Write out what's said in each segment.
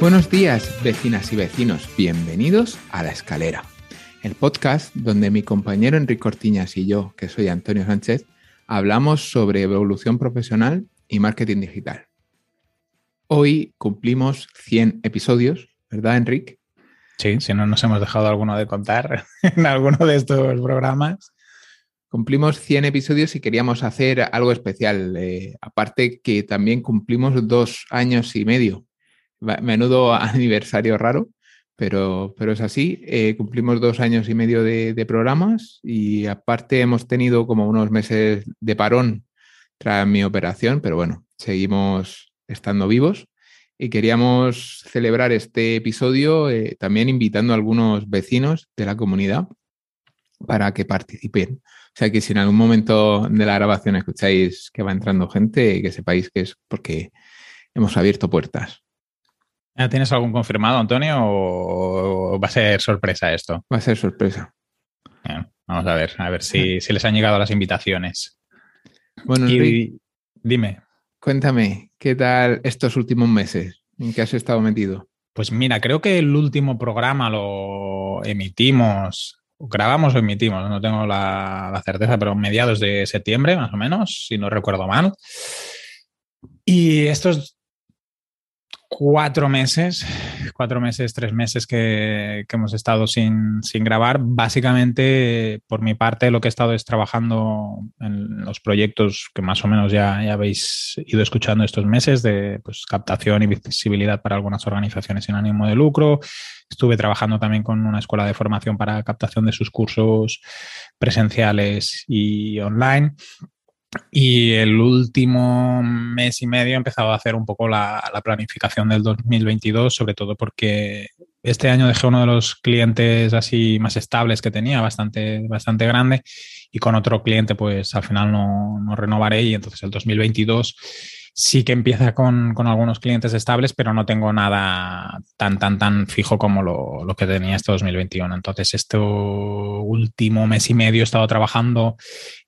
Buenos días, vecinas y vecinos. Bienvenidos a La Escalera, el podcast donde mi compañero Enrique Cortiñas y yo, que soy Antonio Sánchez, hablamos sobre evolución profesional y marketing digital. Hoy cumplimos 100 episodios, ¿verdad, Enrique? Sí, si no nos hemos dejado alguno de contar en alguno de estos programas. Cumplimos 100 episodios y queríamos hacer algo especial. Eh, aparte que también cumplimos dos años y medio menudo aniversario raro, pero, pero es así. Eh, cumplimos dos años y medio de, programas y aparte hemos tenido como unos meses de parón tras mi operación, pero bueno, seguimos estando vivos y queríamos celebrar este episodio eh, también invitando a algunos vecinos de la comunidad para que participen. O sea que si en algún momento de la grabación escucháis que va entrando gente, que sepáis que es porque hemos abierto puertas. ¿Tienes algún confirmado, Antonio, o va a ser sorpresa esto? Va a ser sorpresa. vamos a ver, a ver si, les han llegado las invitaciones. Bueno, dime. Cuéntame, ¿qué tal estos últimos meses? ¿En qué has estado metido? Pues mira, creo que el último programa lo emitimos, grabamos o emitimos, no tengo la, la certeza, pero mediados de septiembre, más o menos, si no recuerdo mal. Y estos cuatro meses, cuatro meses, tres meses que, hemos estado sin, grabar. Básicamente, por mi parte, lo que he estado es trabajando en los proyectos que más o menos ya, ya habéis ido escuchando estos meses de pues, captación y visibilidad para algunas organizaciones sin ánimo de lucro. Estuve trabajando también con una escuela de formación para captación de sus cursos presenciales y online. Y el último mes y medio he empezado a hacer un poco la, planificación del 2022, sobre todo porque este año dejé uno de los clientes así más estables que tenía, bastante, bastante grande, y con otro cliente pues al final no, no renovaré y entonces el 2022 sí que empieza con, algunos clientes estables, pero no tengo nada tan, tan, tan fijo como lo, que tenía este 2021. Entonces, este último mes y medio he estado trabajando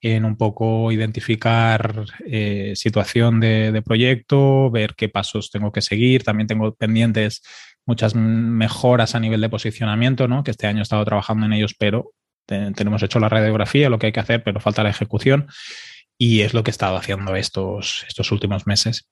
en un poco identificar eh, situación de, proyecto, ver qué pasos tengo que seguir. También tengo pendientes muchas mejoras a nivel de posicionamiento, ¿no? que este año he estado trabajando en ellos, pero tenemos hecho la radiografía, lo que hay que hacer, pero falta la ejecución. Y es lo que he estado haciendo estos, estos últimos meses.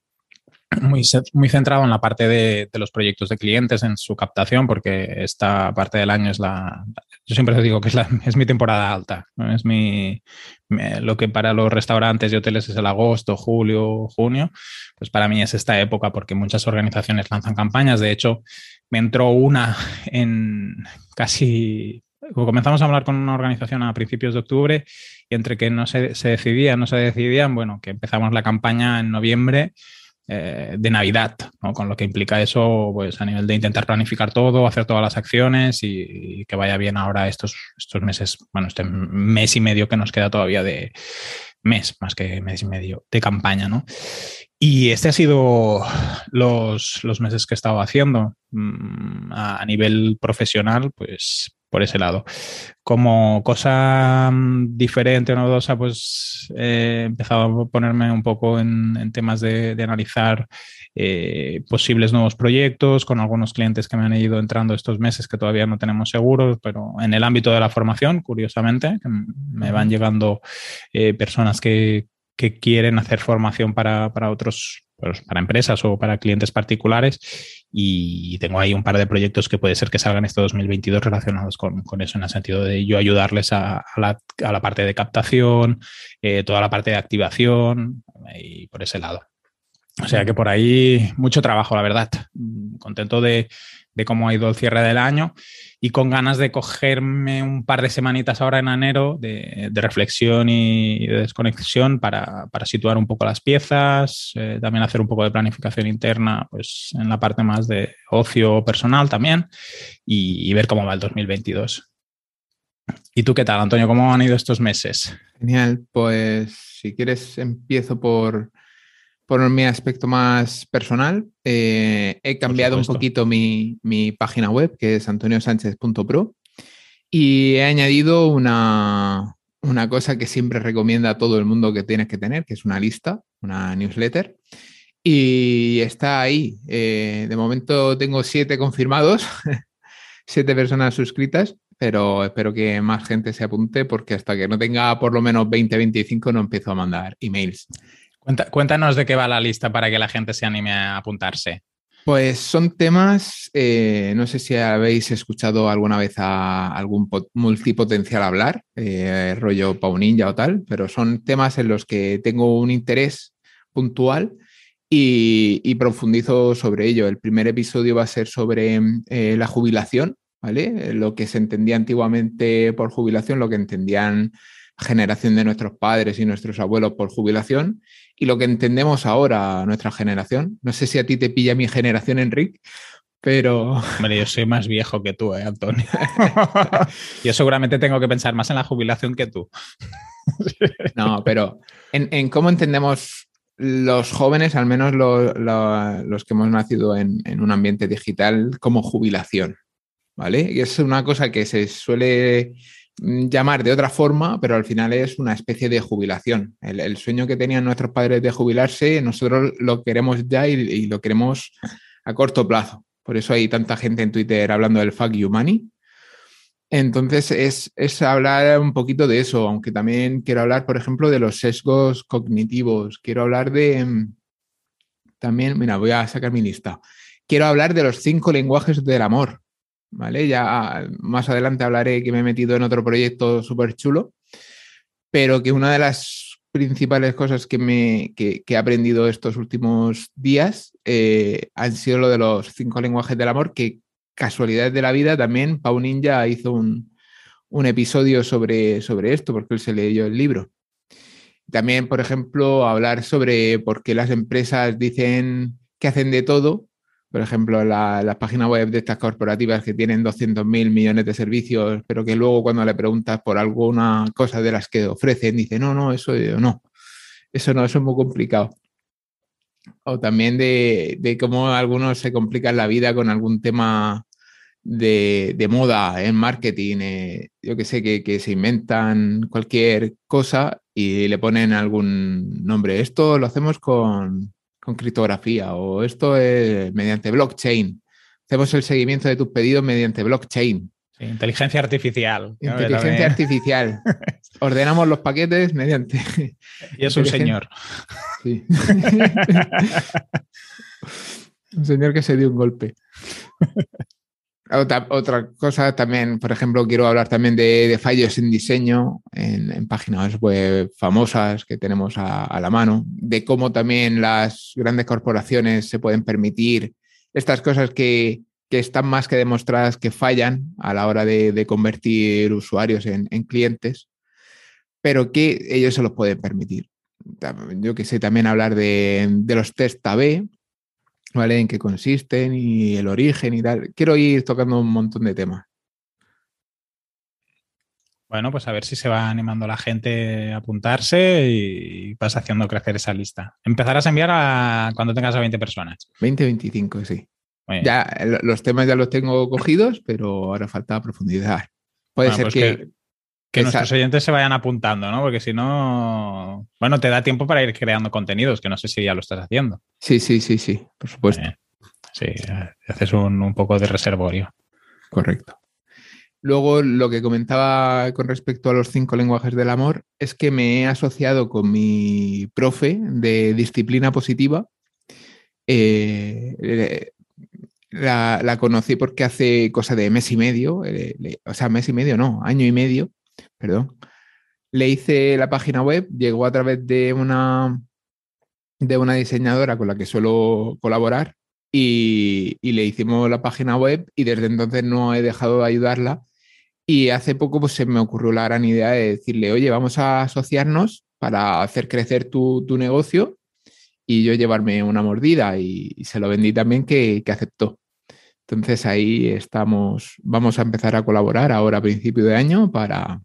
Muy, muy centrado en la parte de, los proyectos de clientes, en su captación, porque esta parte del año es la. Yo siempre digo que es, la, es mi temporada alta. Es mi, lo que para los restaurantes y hoteles es el agosto, julio, junio. Pues para mí es esta época, porque muchas organizaciones lanzan campañas. De hecho, me entró una en casi comenzamos a hablar con una organización a principios de octubre y entre que no se, se decidían, no se decidían, bueno, que empezamos la campaña en noviembre eh, de Navidad, ¿no? con lo que implica eso pues a nivel de intentar planificar todo, hacer todas las acciones y, que vaya bien ahora estos, estos meses, bueno, este mes y medio que nos queda todavía de mes, más que mes y medio de campaña, ¿no? Y este ha sido los, los meses que he estado haciendo mm, a, nivel profesional, pues por ese lado. Como cosa mm, diferente o novedosa, pues he empezado a ponerme un poco en, temas de, analizar eh, posibles nuevos proyectos con algunos clientes que me han ido entrando estos meses que todavía no tenemos seguros, pero en el ámbito de la formación, curiosamente, me van llegando eh, personas que, que quieren hacer formación para, para otros pues, para empresas o para clientes particulares y tengo ahí un par de proyectos que puede ser que salgan este 2022 relacionados con, eso, en el sentido de yo ayudarles a, la, a la, parte de captación, eh, toda la parte de activación y por ese lado. O sea que por ahí mucho trabajo, la verdad. Contento de, de cómo ha ido el cierre del año y con ganas de cogerme un par de semanitas ahora en enero de, reflexión y de desconexión para, situar un poco las piezas, eh, también hacer un poco de planificación interna pues, en la parte más de ocio personal también y, ver cómo va el 2022. ¿Y tú qué tal, Antonio? ¿Cómo han ido estos meses? Genial, pues si quieres empiezo por por mi aspecto más personal, eh, he cambiado un poquito mi, página web, que es antoniosánchez.pro, y he añadido una, cosa que siempre recomienda a todo el mundo que tienes que tener, que es una lista, una newsletter. Y está ahí. Eh, de momento tengo siete confirmados, siete personas suscritas, pero espero que más gente se apunte porque hasta que no tenga por lo menos 20, 25 no empiezo a mandar emails. Cuéntanos de qué va la lista para que la gente se anime a apuntarse. Pues son temas, eh, no sé si habéis escuchado alguna vez a algún multipotencial hablar, eh, rollo Pau Ninja o tal, pero son temas en los que tengo un interés puntual y, profundizo sobre ello. El primer episodio va a ser sobre eh, la jubilación, ¿vale? Lo que se entendía antiguamente por jubilación, lo que entendían generación de nuestros padres y nuestros abuelos por jubilación y lo que entendemos ahora nuestra generación. No sé si a ti te pilla mi generación, Enrique, pero... Hombre, yo soy más viejo que tú, ¿eh, Antonio? yo seguramente tengo que pensar más en la jubilación que tú. no, pero en, cómo entendemos los jóvenes, al menos los que hemos nacido en, en, un ambiente digital, como jubilación. ¿vale? Y es una cosa que se suele llamar de otra forma, pero al final es una especie de jubilación. El, sueño que tenían nuestros padres de jubilarse, nosotros lo queremos ya y, lo queremos a corto plazo. Por eso hay tanta gente en Twitter hablando del fuck you money. Entonces es, es, hablar un poquito de eso, aunque también quiero hablar, por ejemplo, de los sesgos cognitivos. Quiero hablar de... Mm, también, mira, voy a sacar mi lista. Quiero hablar de los cinco lenguajes del amor. ¿Vale? Ya más adelante hablaré que me he metido en otro proyecto súper chulo, pero que una de las principales cosas que, me, que, he aprendido estos últimos días eh, han sido lo de los cinco lenguajes del amor, que casualidades de la vida también Pau Ninja hizo un, episodio sobre, sobre esto, porque él se leyó el libro. También, por ejemplo, hablar sobre por qué las empresas dicen que hacen de todo por ejemplo, las páginas web de estas corporativas que tienen 200 mil millones de servicios, pero que luego cuando le preguntas por alguna cosa de las que ofrecen, dice, no, no, eso no, eso no, eso es muy complicado. O también de, cómo algunos se complican la vida con algún tema de, moda en marketing, eh, yo que sé, que, que se inventan cualquier cosa y le ponen algún nombre. Esto lo hacemos con, con criptografía o esto es mediante blockchain. Hacemos el seguimiento de tus pedidos mediante blockchain. inteligencia artificial. Inteligencia artificial. Ordenamos los paquetes mediante. Y es un señor. Sí. un señor que se dio un golpe. Otra, cosa también, por ejemplo, quiero hablar también de, fallos en diseño en, páginas web famosas que tenemos a, la mano, de cómo también las grandes corporaciones se pueden permitir estas cosas que, están más que demostradas que fallan a la hora de, convertir usuarios en, clientes, pero que ellos se los pueden permitir. Yo que sé, también hablar de, de los test AB, ¿vale? En qué consisten y el origen y tal. Quiero ir tocando un montón de temas. Bueno, pues a ver si se va animando la gente a apuntarse y vas haciendo crecer esa lista. Empezarás a enviar a cuando tengas a 20 personas. 20, 25, sí. Ya los temas ya los tengo cogidos, pero ahora falta profundidad. Puede ser pues que, que nuestros oyentes se vayan apuntando, ¿no? Porque si no, bueno, te da tiempo para ir creando contenidos, que no sé si ya lo estás haciendo. Sí, sí, sí, sí, por supuesto. sí, haces un, poco de reservorio. Correcto. Luego, lo que comentaba con respecto a los cinco lenguajes del amor es que me he asociado con mi profe de disciplina positiva. Eh, la, conocí porque hace cosa de mes y medio, eh, o sea, mes y medio, no, año y medio, perdón, le hice la página web, llegó a través de una, de una diseñadora con la que suelo colaborar y, le hicimos la página web y desde entonces no he dejado de ayudarla. Y hace poco pues, se me ocurrió la gran idea de decirle, oye, vamos a asociarnos para hacer crecer tu, negocio y yo llevarme una mordida y, se lo vendí también que, que, aceptó. Entonces ahí estamos, vamos a empezar a colaborar ahora a principio de año para,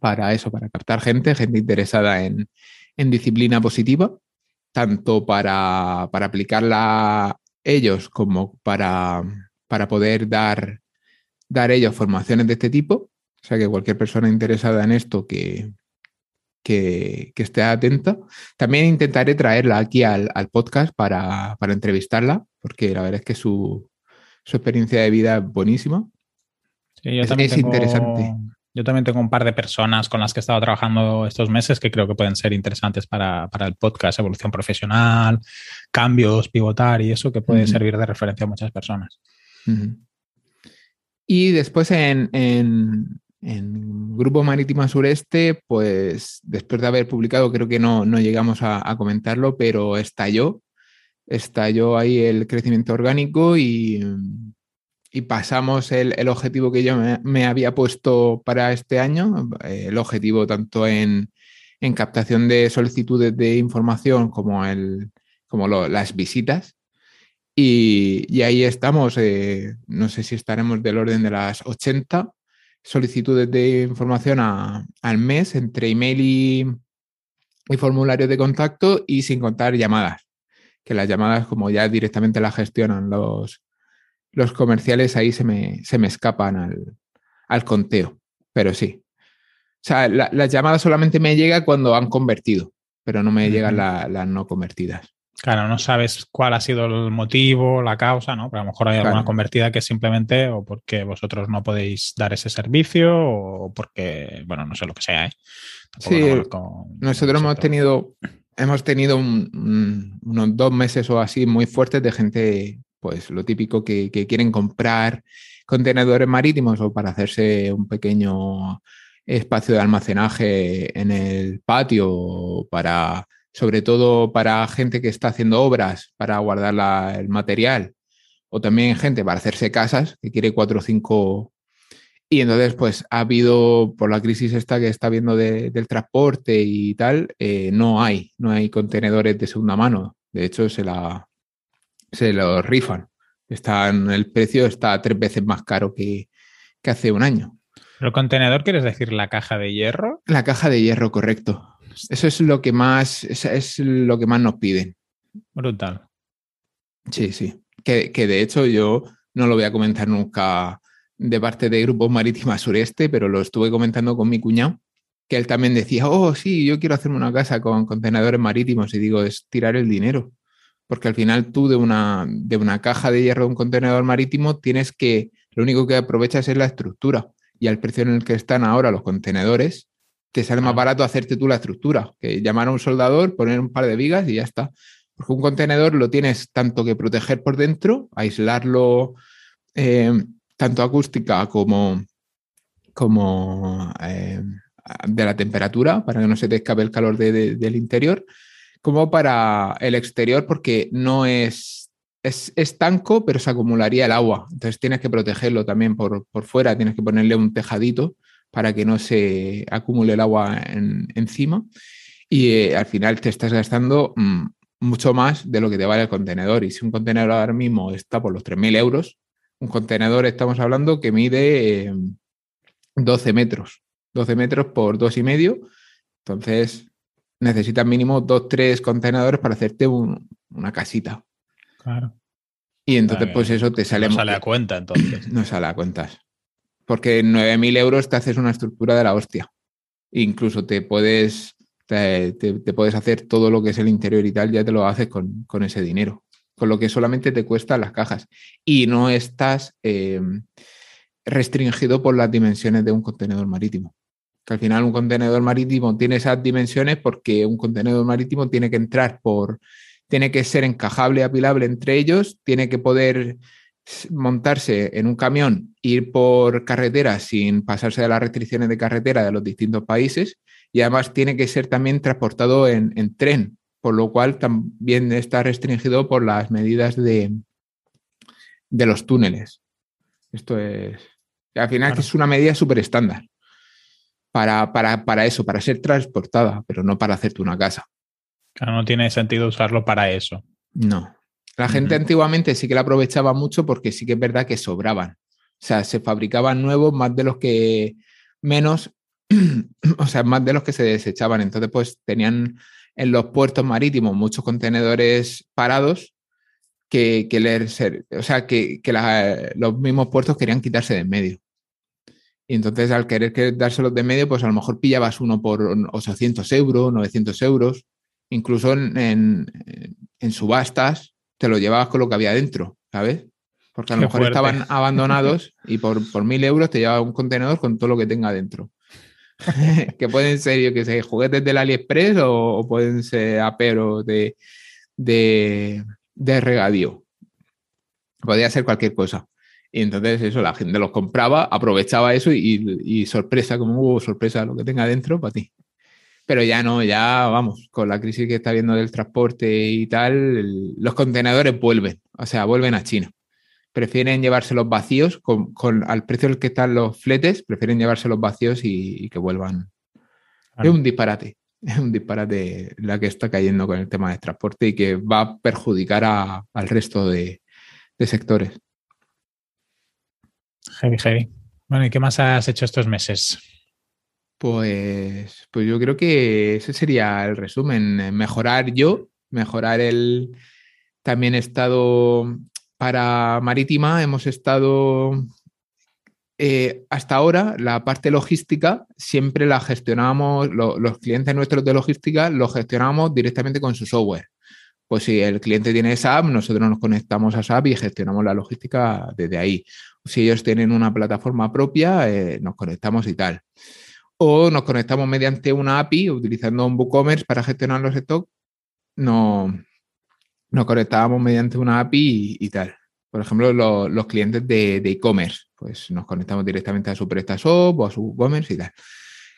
para eso, para captar gente, gente interesada en, disciplina positiva tanto para, para aplicarla ellos como para, para poder dar, dar ellos formaciones de este tipo. O sea que cualquier persona interesada en esto que, que, esté atenta. También intentaré traerla aquí al, podcast para, entrevistarla, porque la verdad es que su, experiencia de vida es buenísima. Sí, es, interesante. Yo también tengo un par de personas con las que he estado trabajando estos meses que creo que pueden ser interesantes para, el podcast, evolución profesional, cambios, pivotar y eso que puede servir de referencia a muchas personas. Y después en, en Grupo Marítima Sureste, pues después de haber publicado, creo que no, no llegamos a, comentarlo, pero estalló, estalló ahí el crecimiento orgánico y, y pasamos el, objetivo que yo me, había puesto para este año, el objetivo tanto en, en captación de solicitudes de información como, el, como las visitas. Y, y ahí estamos, eh, no sé si estaremos del orden de las 80 solicitudes de información al mes entre email y, y formularios de contacto y sin contar llamadas, que las llamadas como ya directamente las gestionan los, los comerciales, ahí se me, se me escapan al, al conteo, pero sí. O sea, las llamadas solamente me llegan cuando han convertido, pero no me llegan las no convertidas. Claro, no sabes cuál ha sido el motivo, la causa, ¿no? Pero a lo mejor hay alguna convertida que simplemente o porque vosotros no podéis dar ese servicio o porque, bueno, no sé lo que sea. ¿eh? Sí, nosotros hemos tenido, hemos tenido unos dos meses o así muy fuertes de gente, pues lo típico que, quieren comprar contenedores marítimos o para hacerse un pequeño espacio de almacenaje en el patio para sobre todo para gente que está haciendo obras para guardar el material, o también gente para hacerse casas, que quiere cuatro o cinco. Y entonces, pues ha habido, por la crisis esta que está habiendo del transporte y tal, eh, no hay, no hay contenedores de segunda mano. De hecho, se, la, se los rifan. Están, el precio está tres veces más caro que, que hace un año. ¿El contenedor quieres decir la caja de hierro? La caja de hierro, correcto. Eso es lo que más, es, lo que más nos piden. Brutal. Sí, sí. Que, de hecho yo no lo voy a comentar nunca de parte de Grupo Marítima Sureste, pero lo estuve comentando con mi cuñado, que él también decía, oh, sí, yo quiero hacerme una casa con contenedores marítimos. Y digo, es tirar el dinero. Porque al final tú de una, de una caja de hierro de un contenedor marítimo tienes que, lo único que aprovechas es la estructura. Y al precio en el que están ahora los contenedores, te sale más barato hacerte tú la estructura, que llamar a un soldador, poner un par de vigas y ya está. Porque un contenedor lo tienes tanto que proteger por dentro, aislarlo eh, tanto acústica como, como eh, de la temperatura, para que no se te escape el calor del interior, como para el exterior, porque no es, es estanco, pero se acumularía el agua. Entonces tienes que protegerlo también por, por fuera, tienes que ponerle un tejadito para que no se acumule el agua encima y eh, al final te estás gastando mm, mucho más de lo que te vale el contenedor. Y si un contenedor ahora mismo está por los 3.000 euros, un contenedor estamos hablando que mide 12 eh, metros, 12 metros por dos y medio. Entonces necesitas mínimo dos, tres contenedores para hacerte una casita. Claro. Y entonces, pues eso te sale. No sale a cuenta, entonces. No sale a cuentas porque en 9.000 euros te haces una estructura de la hostia. Incluso te puedes, te, puedes hacer todo lo que es el interior y tal, ya te lo haces con, ese dinero, con lo que solamente te cuestan las cajas. Y no estás eh, restringido por las dimensiones de un contenedor marítimo. Que al final un contenedor marítimo tiene esas dimensiones porque un contenedor marítimo tiene que entrar por, tiene que ser encajable, apilable entre ellos, tiene que poder montarse en un camión, ir por carretera sin pasarse de las restricciones de carretera de los distintos países y además tiene que ser también transportado en, tren, por lo cual también está restringido por las medidas de, de los túneles. Esto es, al final es una medida súper estándar para, para, para eso, para ser transportada, pero no para hacerte una casa. Claro, no tiene sentido usarlo para eso. No. La gente antiguamente sí que la aprovechaba mucho porque sí que es verdad que sobraban. O sea, se fabricaban nuevos más de los que menos, o sea, más de los que se desechaban. Entonces, pues tenían en los puertos marítimos muchos contenedores parados que, que o sea, que, los mismos puertos querían quitarse de en medio. Y entonces al querer dárselos de medio, pues a lo mejor pillabas uno por 800 euros, 900 euros, incluso en, subastas te lo llevabas con lo que había dentro, ¿sabes? Porque a lo mejor estaban abandonados y por, por mil euros te llevaba un contenedor con todo lo que tenga dentro. que pueden ser, yo que sé, juguetes del AliExpress o, pueden ser aperos de, de, de regadío. Podría ser cualquier cosa. Y entonces eso, la gente los compraba, aprovechaba eso y, sorpresa, como hubo sorpresa lo que tenga dentro para ti. Pero ya no, ya vamos, con la crisis que está habiendo del transporte y tal, los contenedores vuelven, o sea, vuelven a China. Prefieren llevárselos vacíos, con, al precio al que están los fletes, prefieren llevárselos vacíos y, que vuelvan. Es un disparate, es un disparate la que está cayendo con el tema del transporte y que va a perjudicar al resto de sectores. Heavy, heavy. Bueno, ¿y qué más has hecho estos meses? Pues, pues yo creo que ese sería el resumen. Mejorar yo, mejorar el. También he estado para Marítima, hemos estado eh, hasta ahora la parte logística siempre la gestionábamos, los clientes nuestros de logística los gestionamos directamente con su software. Pues si el cliente tiene SAP, nosotros nos conectamos a SAP y gestionamos la logística desde ahí si ellos tienen una plataforma propia, eh, nos conectamos y tal. O nos conectamos mediante una API utilizando un WooCommerce para gestionar los stocks. No, nos conectábamos mediante una API y, tal. Por ejemplo, los clientes de e-commerce, pues nos conectamos directamente a su PrestaShop o a su WooCommerce y tal.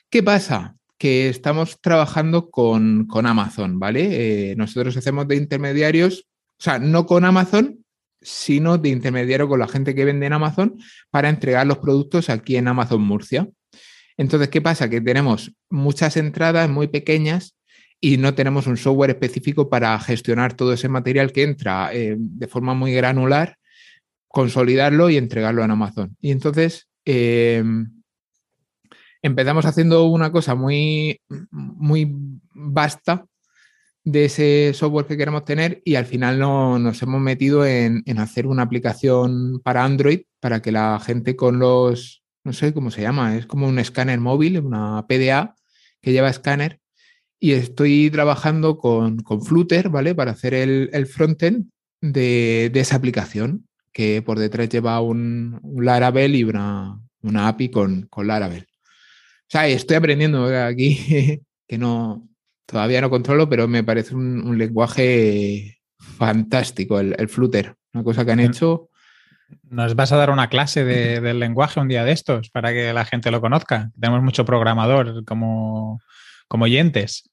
¿Qué pasa? Que estamos trabajando con, Amazon, ¿vale? Eh, nosotros hacemos de intermediarios, o sea, no con Amazon, sino de intermediario con la gente que vende en Amazon para entregar los productos aquí en Amazon Murcia. Entonces, ¿qué pasa? Que tenemos muchas entradas muy pequeñas y no tenemos un software específico para gestionar todo ese material que entra eh, de forma muy granular, consolidarlo y entregarlo en Amazon. Y entonces eh, empezamos haciendo una cosa muy, muy vasta de ese software que queremos tener y al final no, nos hemos metido en, hacer una aplicación para Android para que la gente con los, no sé cómo se llama, es como un escáner móvil, una PDA que lleva escáner y estoy trabajando con, con Flutter, ¿vale? Para hacer el, el frontend de, esa aplicación que por detrás lleva un, Laravel y una, una API con, con Laravel. Sea, estoy aprendiendo aquí que no, Todavía no controlo, pero me parece un, lenguaje fantástico, el, Flutter. Una cosa que han hecho. ¿Nos vas a dar una clase del lenguaje un día de estos para que la gente lo conozca? Tenemos mucho programador como, como oyentes.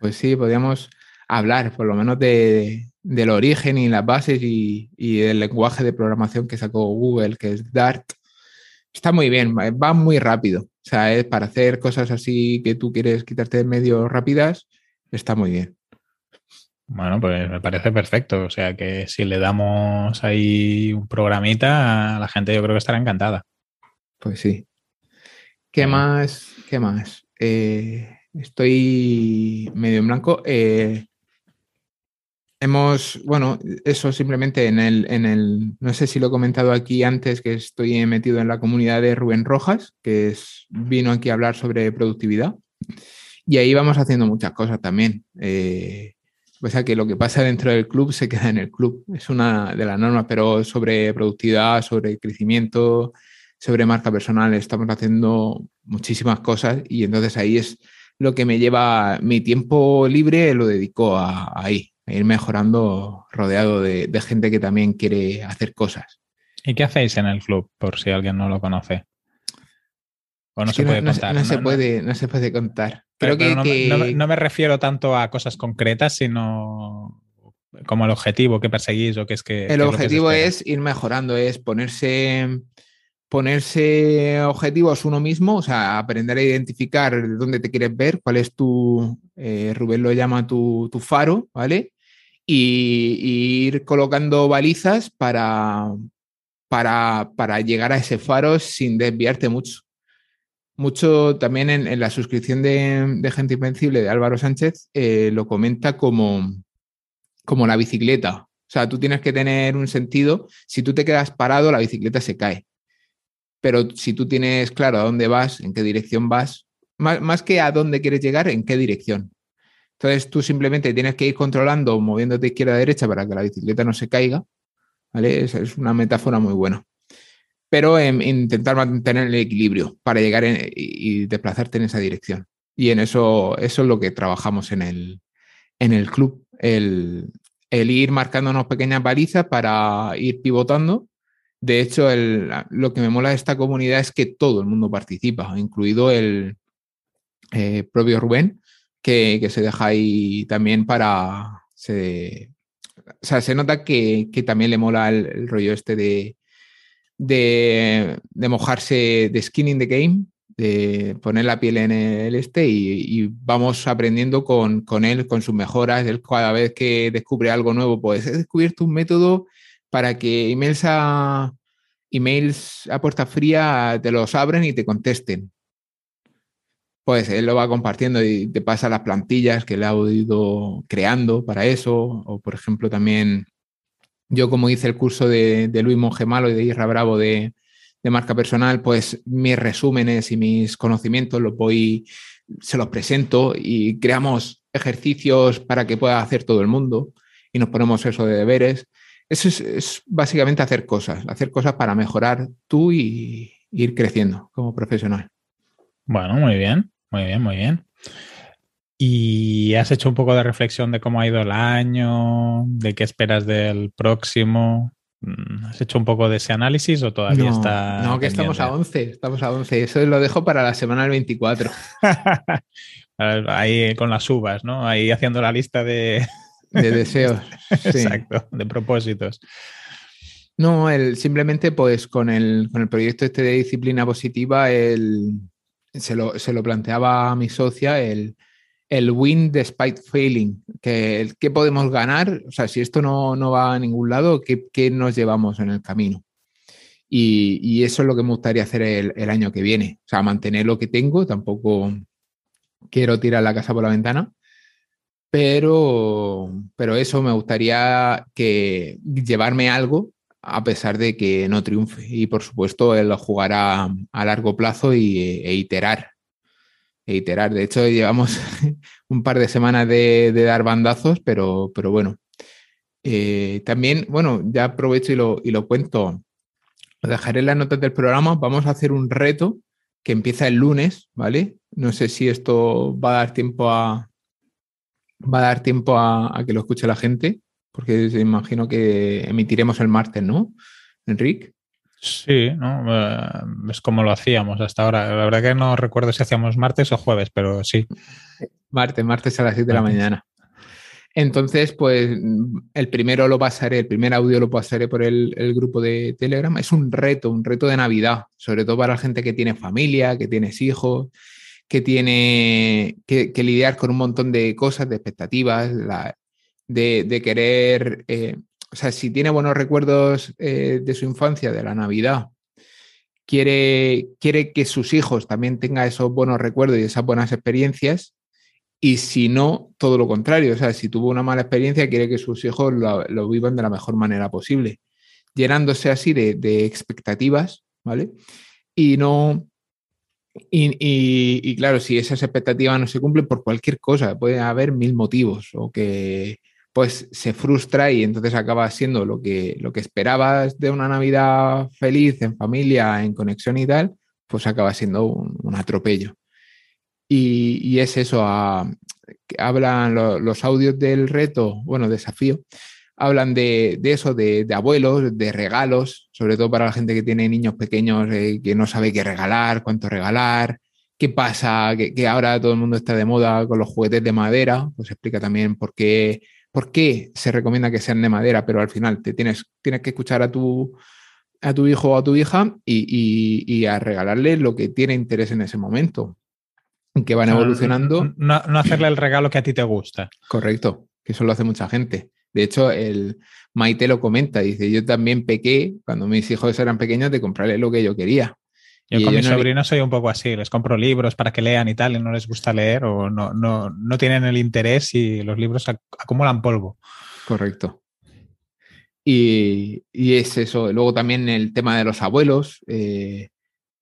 Pues sí, podríamos hablar por lo menos de, del origen y las bases y, y, el lenguaje de programación que sacó Google, que es Dart. Está muy bien, va muy rápido. O sea, es para hacer cosas así que tú quieres quitarte de medio rápidas, está muy bien. Bueno, pues me parece perfecto. O sea que si le damos ahí un programita, la gente yo creo que estará encantada. Pues sí. ¿Qué más? ¿Qué más? Eh, estoy medio en blanco. Eh, hemos, bueno, eso simplemente en el, en el, no sé si lo he comentado aquí antes, que estoy metido en la comunidad de Rubén Rojas, que es, vino aquí a hablar sobre productividad. Y ahí vamos haciendo muchas cosas también. Eh, o sea que lo que pasa dentro del club se queda en el club. Es una de las normas, pero sobre productividad, sobre crecimiento, sobre marca personal, estamos haciendo muchísimas cosas y entonces ahí es lo que me lleva mi tiempo libre, lo dedico a, ahí, ir mejorando rodeado de, gente que también quiere hacer cosas. ¿Y qué hacéis en el club, por si alguien no lo conoce? no se puede contar. No, se puede, no se puede contar. Creo que, no, me refiero tanto a cosas concretas, sino como el objetivo que perseguís o que es que... El objetivo es, ir mejorando, es ponerse, ponerse objetivos uno mismo, o sea, aprender a identificar dónde te quieres ver, cuál es tu, eh, Rubén lo llama tu, tu faro, ¿vale? Y, ir colocando balizas para, para, para llegar a ese faro sin desviarte mucho mucho también en, la suscripción de, Gente Invencible de Álvaro Sánchez, eh, lo comenta como, como la bicicleta. O sea, tú tienes que tener un sentido. Si tú te quedas parado, la bicicleta se cae. Pero si tú tienes claro a dónde vas, en qué dirección vas, más, que a dónde quieres llegar, en qué dirección. Entonces tú simplemente tienes que ir controlando, moviéndote izquierda a derecha para que la bicicleta no se caiga. ¿Vale? Esa es una metáfora muy buena pero en, intentar mantener el equilibrio para llegar y desplazarte en esa dirección. Y en eso, eso es lo que trabajamos en el, en el club, el, el ir marcándonos pequeñas balizas para ir pivotando. De hecho, lo que me mola de esta comunidad es que todo el mundo participa, incluido el eh, propio Rubén, que, se deja ahí también para... Se, o sea, se nota que, también le mola el rollo este de, de, mojarse de skin in the game, de poner la piel en el este y, vamos aprendiendo con, él, con sus mejoras. Él cada vez que descubre algo nuevo, pues he descubierto un método para que emails a, emails a puerta fría te los abren y te contesten. Pues él lo va compartiendo y te pasa las plantillas que le ha ido creando para eso. O, por ejemplo, también yo como hice el curso de, Luis Monge Malo y de Isra Bravo de, marca personal, pues mis resúmenes y mis conocimientos los voy, se los presento y creamos ejercicios para que pueda hacer todo el mundo y nos ponemos eso de deberes. Eso es, básicamente hacer cosas, hacer cosas para mejorar tú y ir creciendo como profesional. Bueno, muy bien, muy bien, muy bien. ¿Y has hecho un poco de reflexión de cómo ha ido el año, de qué esperas del próximo? Mm, ¿Has hecho un poco de ese análisis o todavía está.? No, que estamos a 11, estamos a 11. Eso lo dejo para la semana del 24. Ahí con las uvas, ¿no? Ahí haciendo la lista de. De deseos. Exacto, de propósitos. No, el, simplemente pues con el, con el proyecto este de disciplina positiva, el, se, lo, se lo planteaba a mi socia el el win despite failing, que qué podemos ganar, o sea, si esto no, va a ningún lado, ¿qué, nos llevamos en el camino? Y, eso es lo que me gustaría hacer el, año que viene, o sea, mantener lo que tengo, tampoco quiero tirar la casa por la ventana, pero, pero eso me gustaría que llevarme algo a pesar de que no triunfe. Y por supuesto, él jugará a largo plazo y, e iterar e iterar. De hecho, llevamos un par de semanas de, dar bandazos, pero, pero bueno. Eh, también, bueno, ya aprovecho y lo, y lo cuento. Dejaré en las notas del programa. Vamos a hacer un reto que empieza el lunes, ¿vale? No sé si esto va a dar tiempo a. Va a dar tiempo a que lo escuche la gente, porque imagino que emitiremos el martes, ¿no? Enrique. Sí, ¿no? Eh, es como lo hacíamos hasta ahora. La verdad que no recuerdo si hacíamos martes o jueves, pero sí. Martes, martes a las 7 de la mañana. Entonces, pues el primero lo pasaré, el primer audio lo pasaré por el, grupo de Telegram. Es un reto, un reto de Navidad, sobre todo para la gente que tiene familia, que tiene hijos, que tiene que, lidiar con un montón de cosas, de expectativas, de, querer eh, o sea, si tiene buenos recuerdos eh, de su infancia, de la Navidad, quiere, quiere que sus hijos también tengan esos buenos recuerdos y esas buenas experiencias, y si no, todo lo contrario. O sea, si tuvo una mala experiencia, quiere que sus hijos lo, vivan de la mejor manera posible, llenándose así de, expectativas, ¿vale? Y no. Y, y, claro, si esas expectativas no se cumplen por cualquier cosa, puede haber mil motivos, o que pues se frustra y entonces acaba siendo lo que, lo que esperabas de una Navidad feliz, en familia, en conexión y tal, pues acaba siendo un, atropello. Y, es eso, hablan los audios del reto, bueno, desafío, hablan de, eso, de, abuelos, de regalos, sobre todo para la gente que tiene niños pequeños eh, que no sabe qué regalar, cuánto regalar, qué pasa, que, que, ahora todo el mundo está de moda con los juguetes de madera, pues explica también por qué por qué se recomienda que sean de madera, pero al final te tienes, tienes que escuchar a tu, a tu hijo o a tu hija y, a regalarle lo que tiene interés en ese momento. Que van evolucionando. No, hacerle el regalo que a ti te gusta. Correcto, que eso lo hace mucha gente. De hecho, el Maite lo comenta, dice, yo también pequé cuando mis hijos eran pequeños de comprarle lo que yo quería. Yo con mis sobrinos soy un poco así, les compro libros para que lean y tal, y no les gusta leer o no, no, no tienen el interés y los libros acumulan polvo. Correcto. Y, y, es eso. Luego también el tema de los abuelos, eh,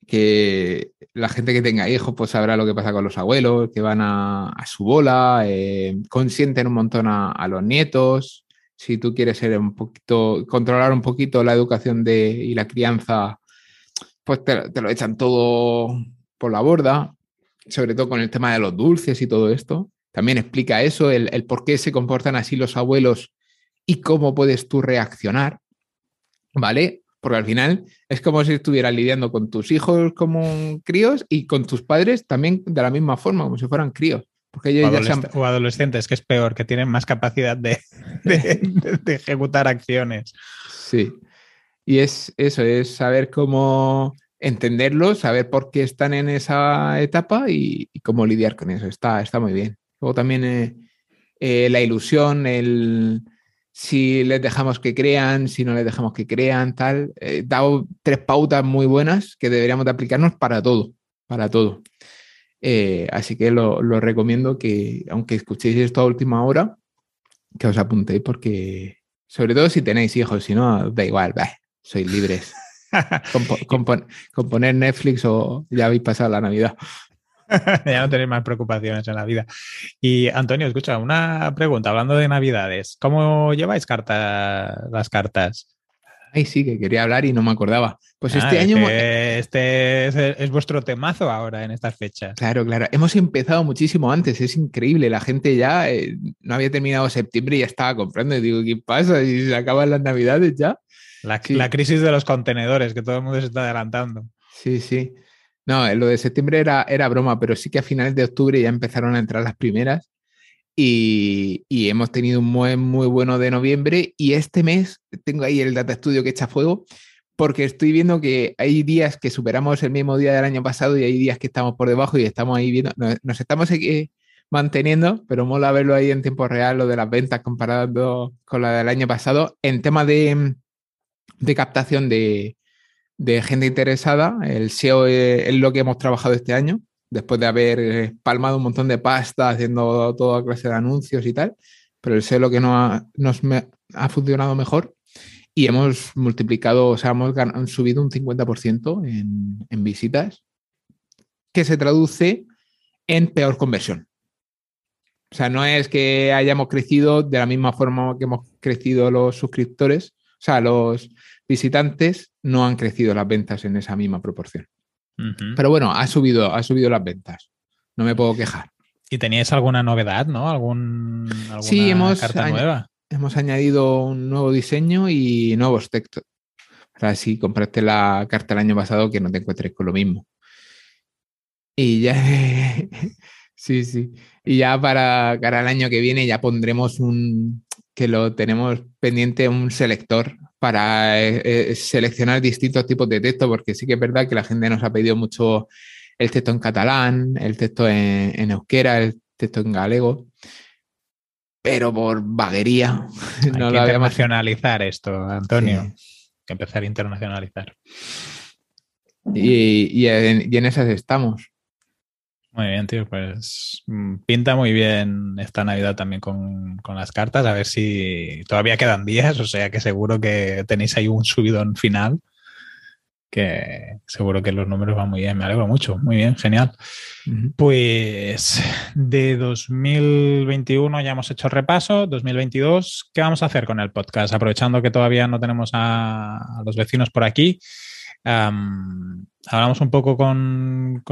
que la gente que tenga hijos pues sabrá lo que pasa con los abuelos, que van a, su bola, eh, consienten un montón a, los nietos. Si tú quieres ser un poquito, controlar un poquito la educación de, y la crianza pues te, lo echan todo por la borda, sobre todo con el tema de los dulces y todo esto. También explica eso, el, por qué se comportan así los abuelos y cómo puedes tú reaccionar, ¿vale? Porque al final es como si estuvieras lidiando con tus hijos como críos y con tus padres también de la misma forma, como si fueran críos. Porque ellos o, adolescentes, que es peor, que tienen más capacidad de, de ejecutar acciones. Sí. Y es eso, es saber cómo entenderlos, saber por qué están en esa etapa y, cómo lidiar con eso. Está, está muy bien. Luego también eh, eh, la ilusión, el si les dejamos que crean, si no les dejamos que crean, tal. He dado tres pautas muy buenas que deberíamos de aplicarnos para todo, para todo. Eh, así que lo, recomiendo que, aunque escuchéis esto a última hora, que os apuntéis porque, sobre todo si tenéis hijos, si no, da igual, sois libres. componer Netflix o ya habéis pasado la Navidad. ya no tenéis más preocupaciones en la vida. Y Antonio, escucha, una pregunta, hablando de Navidades, ¿cómo lleváis las cartas? Ay, sí, que quería hablar y no me acordaba. Pues ah, este año. Este es, vuestro temazo ahora en estas fechas. Claro, claro. Hemos empezado muchísimo antes, es increíble. La gente ya eh, no había terminado septiembre y ya estaba comprando. Y digo, ¿qué pasa? ¿Y se acaban las Navidades ya? La, crisis de los contenedores, que todo el mundo se está adelantando. Sí, sí. No, lo de septiembre era, era broma, pero sí que a finales de octubre ya empezaron a entrar las primeras y, hemos tenido un muy, muy bueno de noviembre y este mes tengo ahí el Data Studio que echa fuego porque estoy viendo que hay días que superamos el mismo día del año pasado y hay días que estamos por debajo y estamos ahí viendo, nos, estamos manteniendo, pero mola verlo ahí en tiempo real, lo de las ventas comparado con la del año pasado. En tema de, de captación de, gente interesada. El SEO es, lo que hemos trabajado este año, después de haber eh, palmado un montón de pasta haciendo toda clase de anuncios y tal. Pero el SEO es lo que nos ha, funcionado mejor y hemos multiplicado, o sea, hemos subido un 50% en, en visitas, que se traduce en peor conversión. O sea, no es que hayamos crecido de la misma forma que hemos crecido los suscriptores, o sea, los visitantes no han crecido las ventas en esa misma proporción. Pero bueno, ha subido, ha subido las ventas. No me puedo quejar. ¿Y teníais alguna novedad, no? ¿Algún, ¿Alguna sí, hemos carta nueva? Hemos añadido un nuevo diseño y nuevos textos. Para si compraste la carta el año pasado, que no te encuentres con lo mismo. Y ya. sí, sí. Y ya para, para el año que viene ya pondremos un, que lo tenemos pendiente un selector para eh, eh, seleccionar distintos tipos de texto, porque sí que es verdad que la gente nos ha pedido mucho el texto en catalán, el texto en, euskera, el texto en galego, pero por vaguería. Hay no que internacionalizar esto, Antonio. que empezar a internacionalizar. y en esas estamos. Muy bien, tío, pues mm, pinta muy bien esta Navidad también con, las cartas, a ver si todavía quedan días, o sea que seguro que tenéis ahí un subidón final, que seguro que los números van muy bien, me alegro mucho, muy bien, genial. Pues de 2021 ya hemos hecho el repaso, 2022, ¿qué vamos a hacer con el podcast? Aprovechando que todavía no tenemos a los vecinos por aquí hablamos un poco con,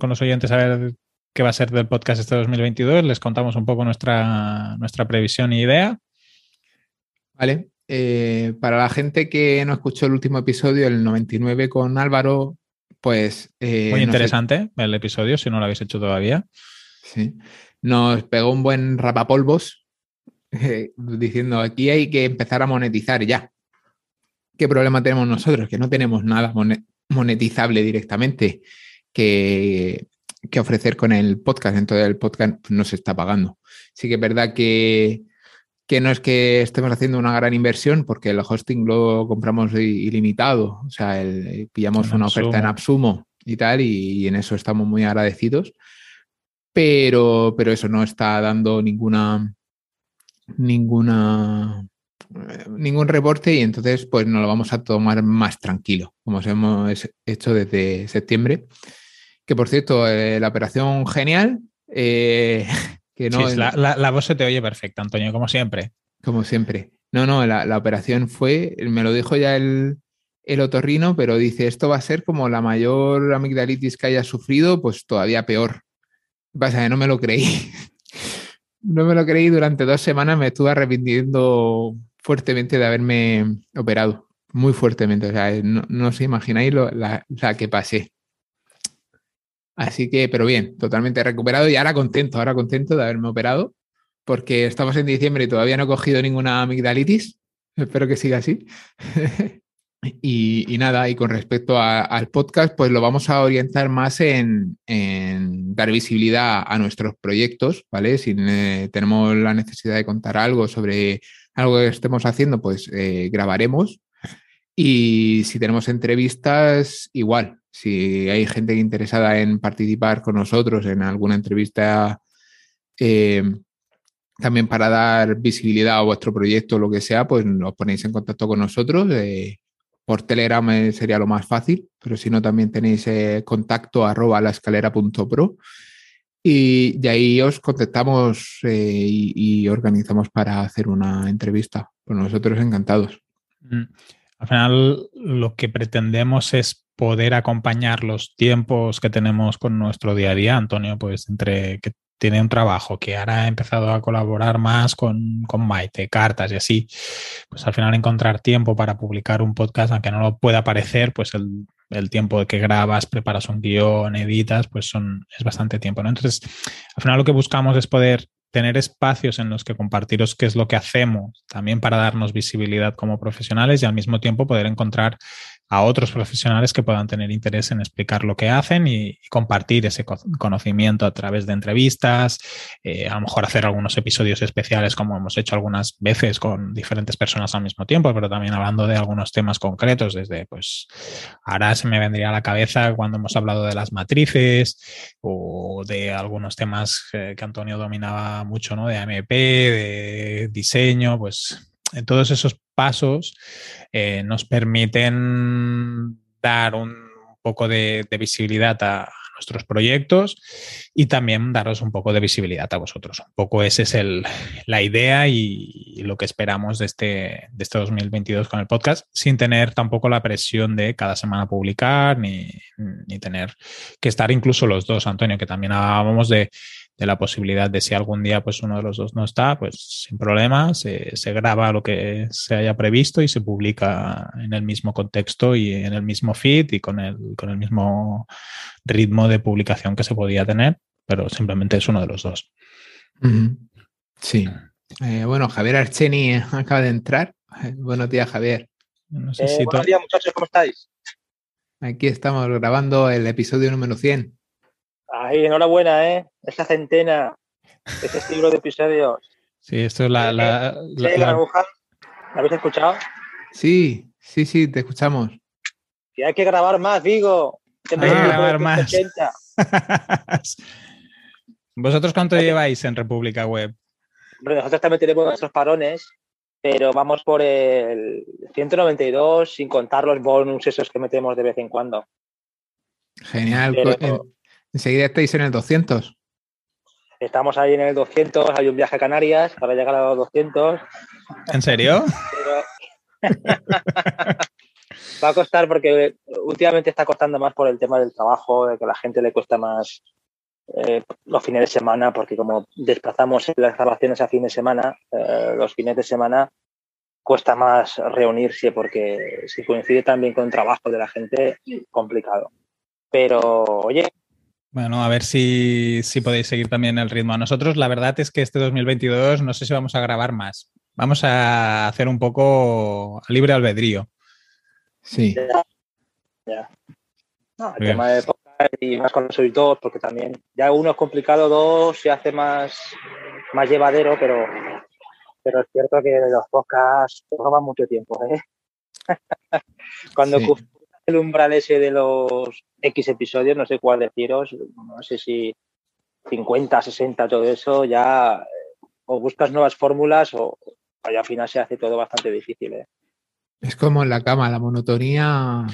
los oyentes a ver qué va a ser del podcast este 2022. Les contamos un poco nuestra, nuestra previsión y idea. Vale. Eh, para la gente que no escuchó el último episodio, el 99 con Álvaro, pues... Eh, Muy interesante el episodio, si no lo habéis hecho todavía. Sí. Nos pegó un buen rapapolvos eh, diciendo aquí hay que empezar a monetizar ya. ¿Qué problema tenemos nosotros? Que no tenemos nada monetizable directamente que, ofrecer con el podcast. Entonces el podcast no se está pagando. Sí que es verdad que, no es que estemos haciendo una gran inversión porque el hosting lo compramos ilimitado. O sea, pillamos una oferta en Absumo y tal, y, en eso estamos muy agradecidos. Pero, pero eso no está dando ninguna, ninguna, ningún reporte y entonces pues nos lo vamos a tomar más tranquilo, como hemos hecho desde septiembre. Que por cierto, eh, la operación genial. Eh, que no, la, voz se te oye perfecta, Antonio, como siempre. Como siempre. No, no, la, operación fue, me lo dijo ya el, el otorrino, pero dice, esto va a ser como la mayor amigdalitis que haya sufrido, pues todavía peor. Pasa que no me lo creí. no me lo creí, durante dos semanas me estuve arrepintiendo fuertemente de haberme operado, muy fuertemente. O sea, no, os imagináis la, la, que pasé. Así que, pero bien, totalmente recuperado y ahora contento, ahora contento de haberme operado, porque estamos en diciembre y todavía no he cogido ninguna amigdalitis. Espero que siga así. Y, nada, y con respecto al podcast, pues lo vamos a orientar más en, dar visibilidad a nuestros proyectos, ¿vale? Si eh, tenemos la necesidad de contar algo sobre algo que estemos haciendo, pues eh, grabaremos. Y si tenemos entrevistas, igual. Si hay gente interesada en participar con nosotros en alguna entrevista, eh, también para dar visibilidad a vuestro proyecto o lo que sea, pues os ponéis en contacto con nosotros. Por Telegram eh, sería lo más fácil, pero si no, también tenéis eh, contacto arroba la escalera.pro y de ahí os contactamos eh, y, organizamos para hacer una entrevista. Pues nosotros encantados. Mm. Al final, lo que pretendemos es poder acompañar los tiempos que tenemos con nuestro día a día, Antonio, pues entre que tiene un trabajo, que ahora ha empezado a colaborar más con, con Maite, cartas y así, pues al final encontrar tiempo para publicar un podcast, aunque no lo pueda aparecer, pues el, el tiempo que grabas, preparas un guion, editas, pues son, es bastante tiempo, ¿no? Entonces, al final lo que buscamos es poder tener espacios en los que compartiros qué es lo que hacemos, también para darnos visibilidad como profesionales y al mismo tiempo poder encontrar a otros profesionales que puedan tener interés en explicar lo que hacen y, compartir ese conocimiento a través de entrevistas, eh, a lo mejor hacer algunos episodios especiales como hemos hecho algunas veces con diferentes personas al mismo tiempo, pero también hablando de algunos temas concretos, desde pues ahora se me vendría a la cabeza cuando hemos hablado de las matrices o de algunos temas que, Antonio dominaba mucho, ¿no? De AMP, de diseño, pues en todos esos pasos eh, nos permiten dar un poco de, visibilidad a, nuestros proyectos y también daros un poco de visibilidad a vosotros. Un poco esa es el, la idea y, lo que esperamos de este, de este 2022 con el podcast, sin tener tampoco la presión de cada semana publicar ni, ni tener que estar incluso los dos, Antonio, que también hablábamos de de la posibilidad de si algún día pues uno de los dos no está, pues sin problema, se, graba lo que se haya previsto y se publica en el mismo contexto y en el mismo feed y con el, con el mismo ritmo de publicación que se podía tener, pero simplemente es uno de los dos. Sí. Eh, bueno, Javier Archeni acaba de entrar. Buenos días, Javier. Eh, buenos días, muchachos, ¿cómo estáis? Aquí estamos grabando el episodio número 100. Ay, enhorabuena, ¿eh? Esa centena, ese estilo de episodios. Sí, esto es la... la, la, habéis escuchado? Sí, sí, sí, te escuchamos. Que hay que grabar más, digo. Hay que grabar más. ¿Vosotros cuánto lleváis en República Web? Hombre, nosotros también tenemos nuestros parones, pero vamos por el 192 sin contar los bonus esos que metemos de vez en cuando. Genial. Enseguida estáis en el 200. Estamos ahí en el 200, hay un viaje a Canarias para llegar a los 200. ¿En serio? Va a costar porque últimamente está costando más por el tema del trabajo, de que a la gente le cuesta más eh, los fines de semana, porque como desplazamos las grabaciones a fin de semana, eh, los fines de semana cuesta más reunirse porque si coincide también con el trabajo de la gente, complicado. Pero, oye, bueno, a ver si, podéis seguir también el ritmo. A nosotros, la verdad es que este 2022 no sé si vamos a grabar más. Vamos a hacer un poco libre albedrío. Sí. Ya. el tema de podcast y más con los dos, porque también ya uno es complicado, dos se hace más, más llevadero, pero, pero es cierto que los podcasts roban mucho tiempo. ¿eh? Cuando el umbral ese de los X episodios, no sé cuál deciros, no sé si 50, 60, todo eso, ya eh, o buscas nuevas fórmulas o, al final se hace todo bastante difícil. ¿eh? Es como en la cama, la monotonía.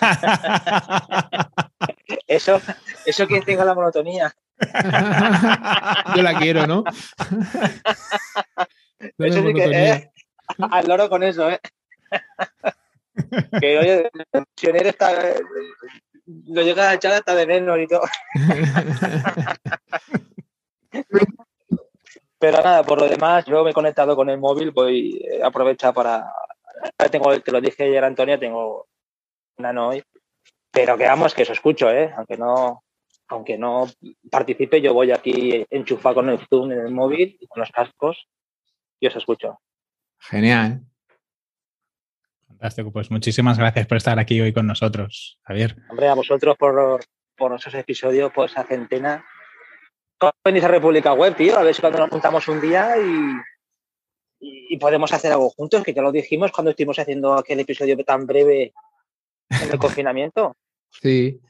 eso, eso que tenga la monotonía. Yo la quiero, ¿no? eso sí que, eh, al loro con eso, ¿eh? Que oye, el misionero está. Eh, lo llega a echar hasta de menos y todo. Pero nada, por lo demás, yo me he conectado con el móvil, voy a eh, aprovechar para. Tengo, te lo dije ayer, Antonia, tengo una hoy, pero que vamos, que eso escucho, ¿eh? Aunque no, aunque no participe, yo voy aquí enchufado con el Zoom en el móvil con los cascos y os escucho. Genial. Fantástico, pues muchísimas gracias por estar aquí hoy con nosotros, Javier. Hombre, a vosotros por, por esos episodios, por esa centena. ¿Cómo venís a República Web, tío? A ver si cuando nos juntamos un día y, y, podemos hacer algo juntos, que ya lo dijimos cuando estuvimos haciendo aquel episodio tan breve en el confinamiento. Sí,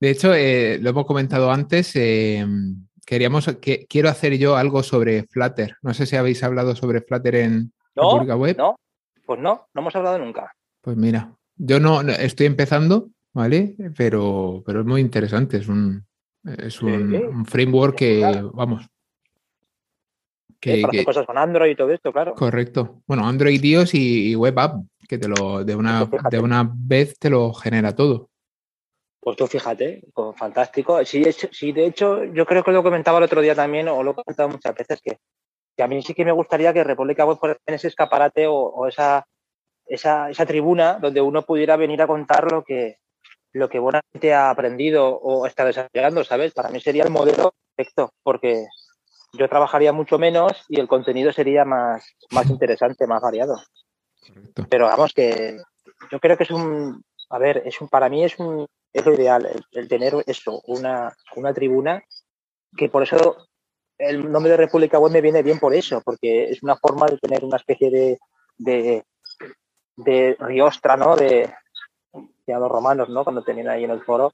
de hecho, eh, lo hemos comentado antes, eh, queríamos, que, quiero hacer yo algo sobre Flutter. No sé si habéis hablado sobre Flutter en República Web. No, pues no, no hemos hablado nunca. Pues mira, yo no estoy empezando, ¿vale? Pero, pero es muy interesante, es un, es un, framework que, vamos. Que, para hacer cosas con Android y todo esto, claro. Correcto. Bueno, Android Dios y, Web App, que te lo, de una, pues de una vez te lo genera todo. Pues tú fíjate, pues fantástico. Sí, sí, de hecho, yo creo que lo comentaba el otro día también, o lo he comentado muchas veces, que que a mí sí que me gustaría que República Web fuera en ese escaparate o, esa, esa, esa, tribuna donde uno pudiera venir a contar lo que, lo que buenamente ha aprendido o está desarrollando, ¿sabes? Para mí sería el modelo perfecto, porque yo trabajaría mucho menos y el contenido sería más, más interesante, más variado. Pero vamos que yo creo que es un, a ver, es un, para mí es un, es lo ideal, el, tener eso, una, una tribuna que por eso el nombre de República Web me viene bien por eso, porque es una forma de tener una especie de, de, de riostra, ¿no? De, de los romanos, ¿no? Cuando tenían ahí en el foro,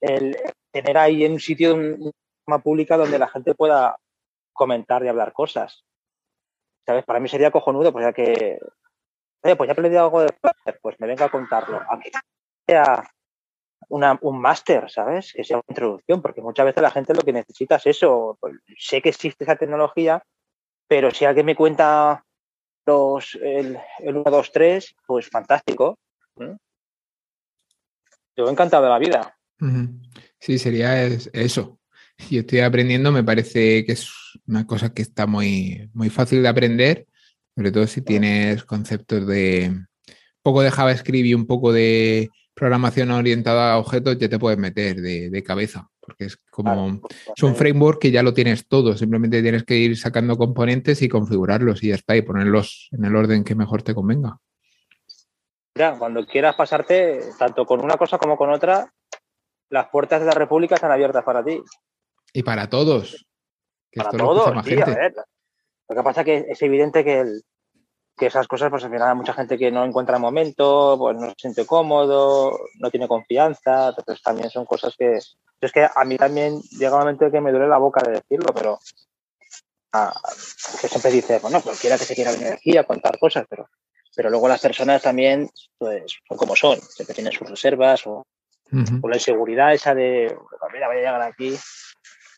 el tener ahí en un sitio, una forma pública donde la gente pueda comentar y hablar cosas. ¿Sabes? Para mí sería cojonudo, pues ya que, oye, pues ya he aprendido algo de pues me venga a contarlo. Aunque sea un máster, ¿sabes? Que sea una introducción, porque muchas veces la gente lo que necesita es eso. Pues, sé que existe esa tecnología, pero si alguien me cuenta los, el, el 1, 2, 3, pues fantástico. Yo encantado de la vida. Sí, sería eso. Si estoy aprendiendo, me parece que es una cosa que está muy, muy fácil de aprender, sobre todo si tienes conceptos de un poco de JavaScript y un poco de programación orientada a objetos ya te puedes meter de, cabeza, porque es como es un framework que ya lo tienes todo, simplemente tienes que ir sacando componentes y configurarlos y ya está, y ponerlos en el orden que mejor te convenga. Ya, cuando quieras pasarte, tanto con una cosa como con otra, las puertas de la República están abiertas para ti. Y para todos. para todos, lo, lo que pasa es que es evidente que el, que esas cosas, pues al final hay mucha gente que no encuentra el momento, pues no se siente cómodo, no tiene confianza, entonces también son cosas que... Es que a mí también llega un momento que me duele la boca de decirlo, pero ah, que siempre dice, bueno, cualquiera que se quiera venir aquí a contar cosas, pero, pero luego las personas también pues, son como son, siempre tienen sus reservas o, la inseguridad esa de, mira, voy a llegar aquí.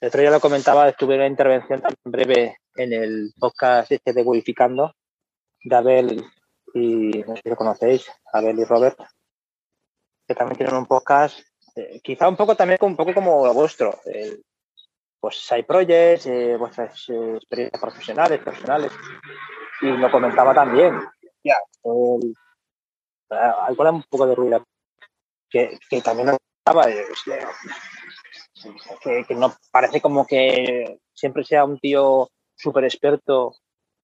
El otro día lo comentaba, estuve en una intervención tan breve en el podcast este de Wificando, de Abel y no sé si lo conocéis, Abel y Robert, que también tienen un podcast, eh, quizá un poco también un poco como lo vuestro, pues hay projects, eh, vuestras eh, experiencias profesionales, personales, y lo comentaba también, ya, el, algo un poco de ruido, que, que también estaba, que, que no parece como que siempre sea un tío súper experto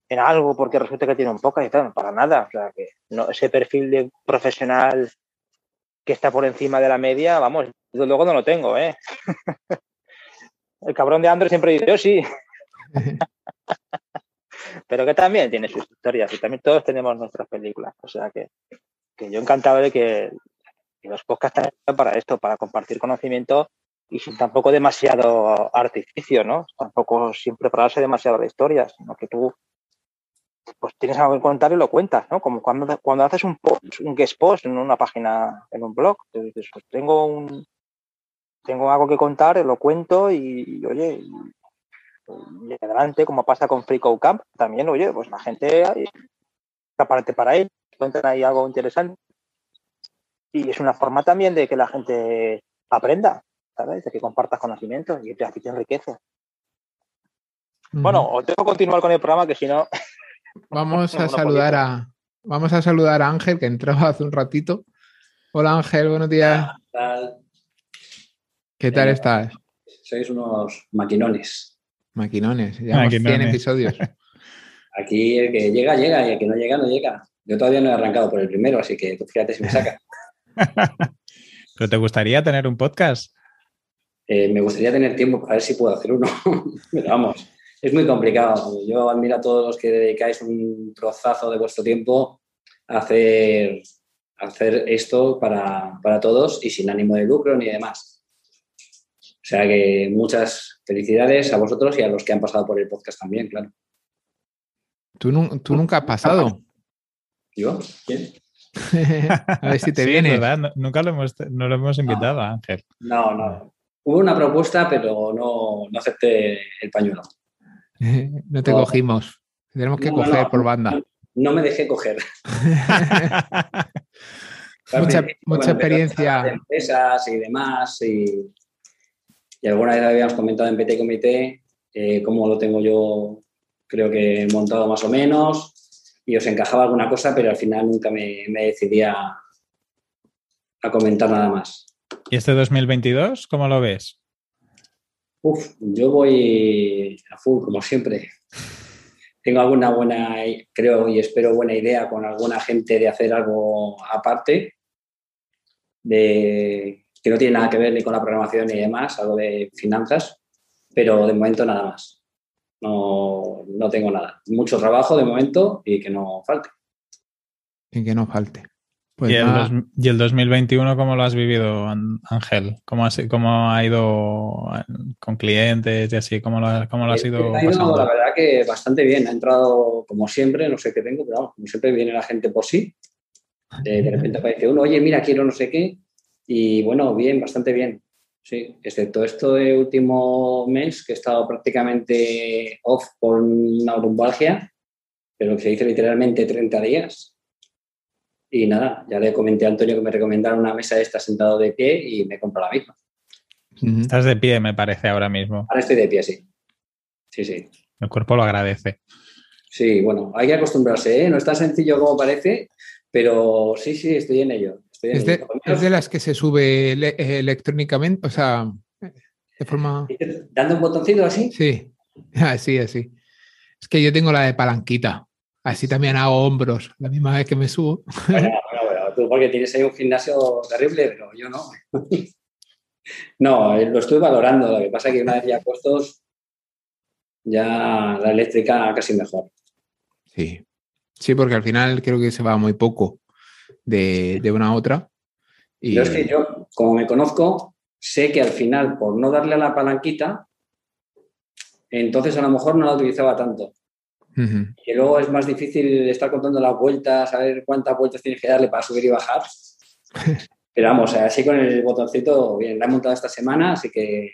en algo porque resulta que tiene un poca y tal, para nada. O sea, que no, ese perfil de profesional que está por encima de la media, vamos, desde luego no lo tengo, ¿eh? El cabrón de Android siempre dice, yo sí. Pero que también tiene sus historias y también todos tenemos nuestras películas. O sea que, que yo encantado de que los podcasts también para esto, para compartir conocimiento y sin tampoco demasiado artificio, ¿no? Tampoco sin prepararse demasiado la historia, sino que tú pues tienes algo que contar y lo cuentas, ¿no? Como cuando, cuando haces un post, un guest post en una página, en un blog, te dices, pues tengo un tengo algo que contar, lo cuento y, oye, y, adelante, como pasa con Free Camp, también, oye, pues la gente aparte para él, cuentan ahí algo interesante. Y es una forma también de que la gente aprenda, ¿sabes? De que compartas conocimientos y te, te enriquece. Bueno, os tengo que continuar con el programa que si no. Vamos a saludar a. Vamos a saludar a Ángel, que entraba hace un ratito. Hola Ángel, buenos días. ¿Qué tal? ¿Qué tal estás? Sois unos maquinones. Maquinones, ya 100 episodios. Aquí el que llega, llega, y el que no llega, no llega. Yo todavía no he arrancado por el primero, así que tú fíjate si me saca. ¿Pero te gustaría tener un podcast? Eh, me gustaría tener tiempo para ver si puedo hacer uno. Pero vamos, es muy complicado. Yo admiro a todos los que dedicáis un trozazo de vuestro tiempo a hacer, hacer esto para, para todos y sin ánimo de lucro ni demás. O sea que muchas felicidades a vosotros y a los que han pasado por el podcast también, claro. Tú, nunca has pasado. ¿Yo? ¿Quién? a ver si te viene. verdad, nunca lo hemos, no lo hemos invitado Ángel. No, no. Hubo una propuesta, pero no, no acepté el pañuelo. no te cogimos. Tenemos que coger por banda. No, me dejé coger. mucha, mucha experiencia. De empresas y demás. Y, alguna vez habíamos comentado en PT Comité eh, cómo lo tengo yo creo que he montado más o menos y os encajaba alguna cosa, pero al final nunca me, me decidí a, comentar nada más. ¿Y este 2022 cómo lo ves? Uf, yo voy a full, como siempre. Tengo alguna buena, creo y espero buena idea con alguna gente de hacer algo aparte, de, que no tiene nada que ver ni con la programación ni demás, algo de finanzas, pero de momento nada más no, no tengo nada. Mucho trabajo de momento y que no falte. Y que no falte. Pues ¿Y, el 2021 cómo lo has vivido, Ángel? ¿Cómo, ¿Cómo, ha ido con clientes y así? ¿Cómo lo, cómo lo has ido, ha ido La verdad que bastante bien. Ha entrado como siempre, no sé qué tengo, pero como siempre viene la gente por sí. De, de repente aparece uno, oye, mira, quiero no sé qué. Y bueno, bien, bastante bien. Sí, excepto esto de último mes, que he estado prácticamente off por una lumbalgia, pero que se dice literalmente 30 días. Y nada, ya le comenté a Antonio que me recomendaron una mesa esta sentado de pie y me compro la misma. Estás de pie, me parece, ahora mismo. Ahora estoy de pie, sí. Sí, sí. El cuerpo lo agradece. Sí, bueno, hay que acostumbrarse, ¿eh? No es tan sencillo como parece, pero sí, sí, estoy en ello. ¿Es de, las que se sube electrónicamente? O sea, de forma. ¿Dando un botoncito así? Sí, así, así. Es que yo tengo la de palanquita. Así también hago hombros la misma vez que me subo. Bueno, bueno, bueno. Tú porque tienes ahí un gimnasio terrible, pero yo no. No, lo estoy valorando. Lo que pasa es que una vez ya puestos, ya la eléctrica casi mejor. Sí. Sí, porque al final creo que se va muy poco de, una a otra. Y... es que yo, como me conozco, sé que al final, por no darle a la palanquita, entonces a lo mejor no la utilizaba tanto. Y luego es más difícil estar contando las vueltas, saber cuántas vueltas tienes que darle para subir y bajar. Pero vamos, así con el botoncito, bien, la he montado esta semana, así que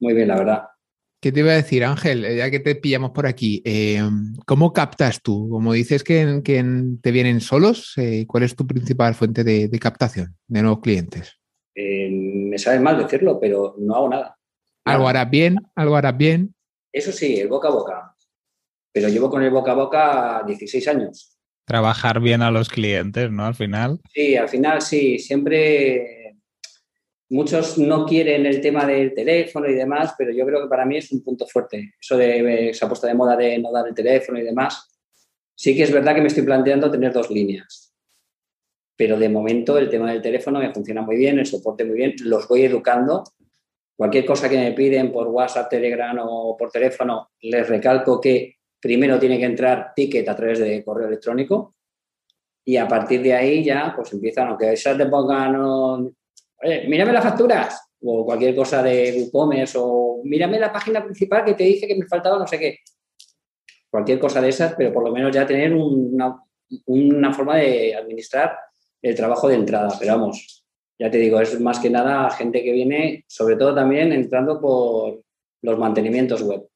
muy bien, la verdad. ¿Qué te iba a decir, Ángel? Eh, ya que te pillamos por aquí, eh, ¿cómo captas tú? Como dices que, te vienen solos, eh, ¿cuál es tu principal fuente de, captación de nuevos clientes? me sabe mal decirlo, pero no hago nada. ¿Algo harás bien? ¿Algo harás bien? Eso sí, el boca a boca. Pero llevo con el boca a boca 16 años. Trabajar bien a los clientes, ¿no? Al final. Sí, al final sí. Siempre Muchos no quieren el tema del teléfono y demás, pero yo creo que para mí es un punto fuerte. Eso de esa puesta de moda de no dar el teléfono y demás. Sí que es verdad que me estoy planteando tener dos líneas. Pero de momento el tema del teléfono me funciona muy bien, el soporte muy bien, los voy educando. Cualquier cosa que me piden por WhatsApp, Telegram o por teléfono, les recalco que primero tiene que entrar ticket a través de correo electrónico y a partir de ahí ya pues empiezan, aunque esas te pongan, oye, mírame las facturas o cualquier cosa de WooCommerce o mírame la página principal que te dice que me faltaba no sé qué. Cualquier cosa de esas, pero por lo menos ya tener una, una forma de administrar el trabajo de entrada. Pero vamos, ya te digo, es más que nada gente que viene, sobre todo también entrando por los mantenimientos web.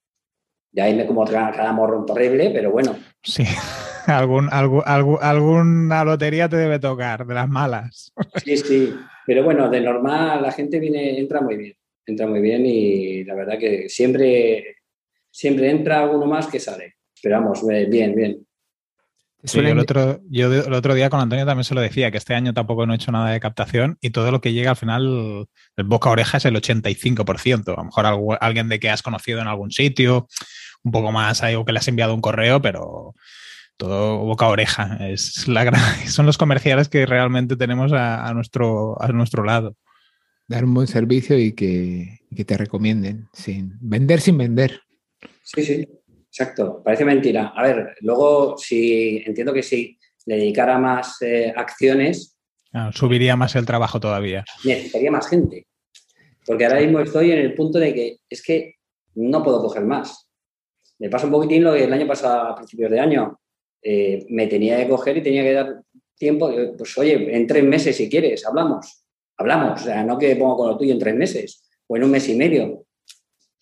De ahí me como cada morro terrible, pero bueno. Sí, algún, algún, alguna lotería te debe tocar, de las malas. Sí, sí, pero bueno, de normal la gente viene, entra muy bien, entra muy bien y la verdad que siempre, siempre entra alguno más que sale. Esperamos, bien, bien. Sí, el otro, yo el otro día con Antonio también se lo decía, que este año tampoco no he hecho nada de captación y todo lo que llega al final, el boca a oreja es el 85%. A lo mejor alguien de que has conocido en algún sitio, un poco más algo que le has enviado un correo, pero todo boca a oreja. Es la son los comerciales que realmente tenemos a, nuestro, a nuestro lado. Dar un buen servicio y que, que te recomienden, sin vender sin vender. Sí, sí. Exacto, parece mentira. A ver, luego si entiendo que si le dedicara más eh, acciones... subiría más el trabajo todavía. Necesitaría más gente. Porque ahora mismo estoy en el punto de que es que no puedo coger más. Me pasa un poquitín lo que el año pasado, a principios de año, eh, me tenía que coger y tenía que dar tiempo. Pues oye, en tres meses si quieres, hablamos. Hablamos. O sea, no que pongo con lo tuyo en tres meses o en un mes y medio.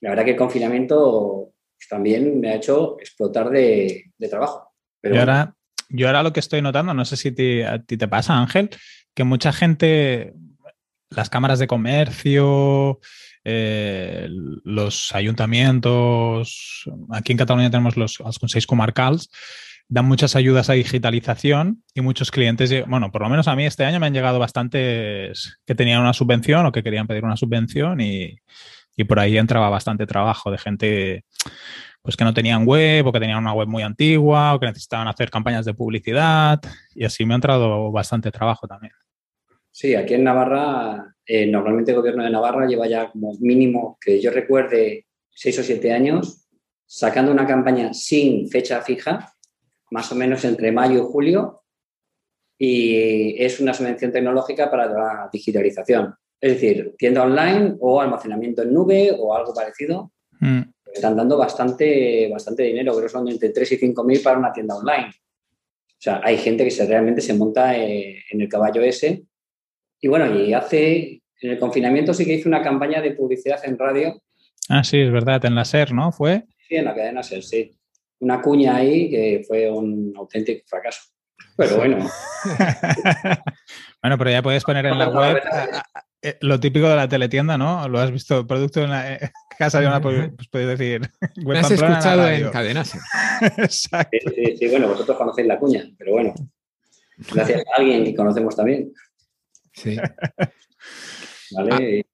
La verdad que el confinamiento pues también me ha hecho explotar de, trabajo. Pero ahora, yo ahora lo que estoy notando, no sé si a ti te pasa, Ángel, que mucha gente, las cámaras de comercio, eh, los ayuntamientos, aquí en Cataluña tenemos los, los consejos comarcals, dan muchas ayudas a digitalización y muchos clientes, bueno, por lo menos a mí este año me han llegado bastantes que tenían una subvención o que querían pedir una subvención y, y por ahí entraba bastante trabajo de gente pues que no tenían web o que tenían una web muy antigua o que necesitaban hacer campañas de publicidad y así me ha entrado bastante trabajo también. Sí, aquí en Navarra, eh, normalmente el gobierno de Navarra lleva ya como mínimo, que yo recuerde, seis o siete años, sacando una campaña sin fecha fija, más o menos entre mayo y julio, y es una subvención tecnológica para la digitalización. Es decir, tienda online o almacenamiento en nube o algo parecido. Mm. Están dando bastante, bastante dinero, creo que son entre 3 y 5 mil para una tienda online. O sea, hay gente que se, realmente se monta eh, en el caballo ese. Y bueno, y hace, en el confinamiento sí que hice una campaña de publicidad en radio. Ah, sí, es verdad, en la SER, ¿no? ¿Fue? Sí, en la cadena SER, sí. Una cuña ahí que fue un auténtico fracaso. Pero bueno. bueno, pero ya puedes poner en la web eh, lo típico de la teletienda, ¿no? Lo has visto, producto en la eh, casa de una, pues, pues puedes decir. Me has escuchado en, cadenas. Exacto. Sí, sí, bueno, vosotros conocéis la cuña, pero bueno, gracias a alguien que conocemos también. Sí. Vale.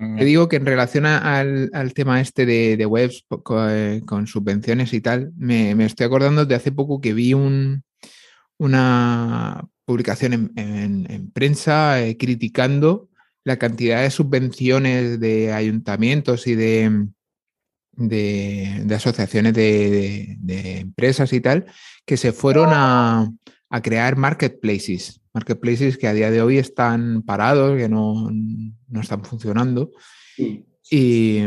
Ah, te digo que en relación al, tema este de, webs eh, con, subvenciones y tal, me, me, estoy acordando de hace poco que vi un, una publicación en, prensa eh, criticando la cantidad de subvenciones de ayuntamientos y de, de, asociaciones de, empresas y tal, que se fueron a, crear marketplaces, marketplaces que a día de hoy están parados, que no, están funcionando. Y,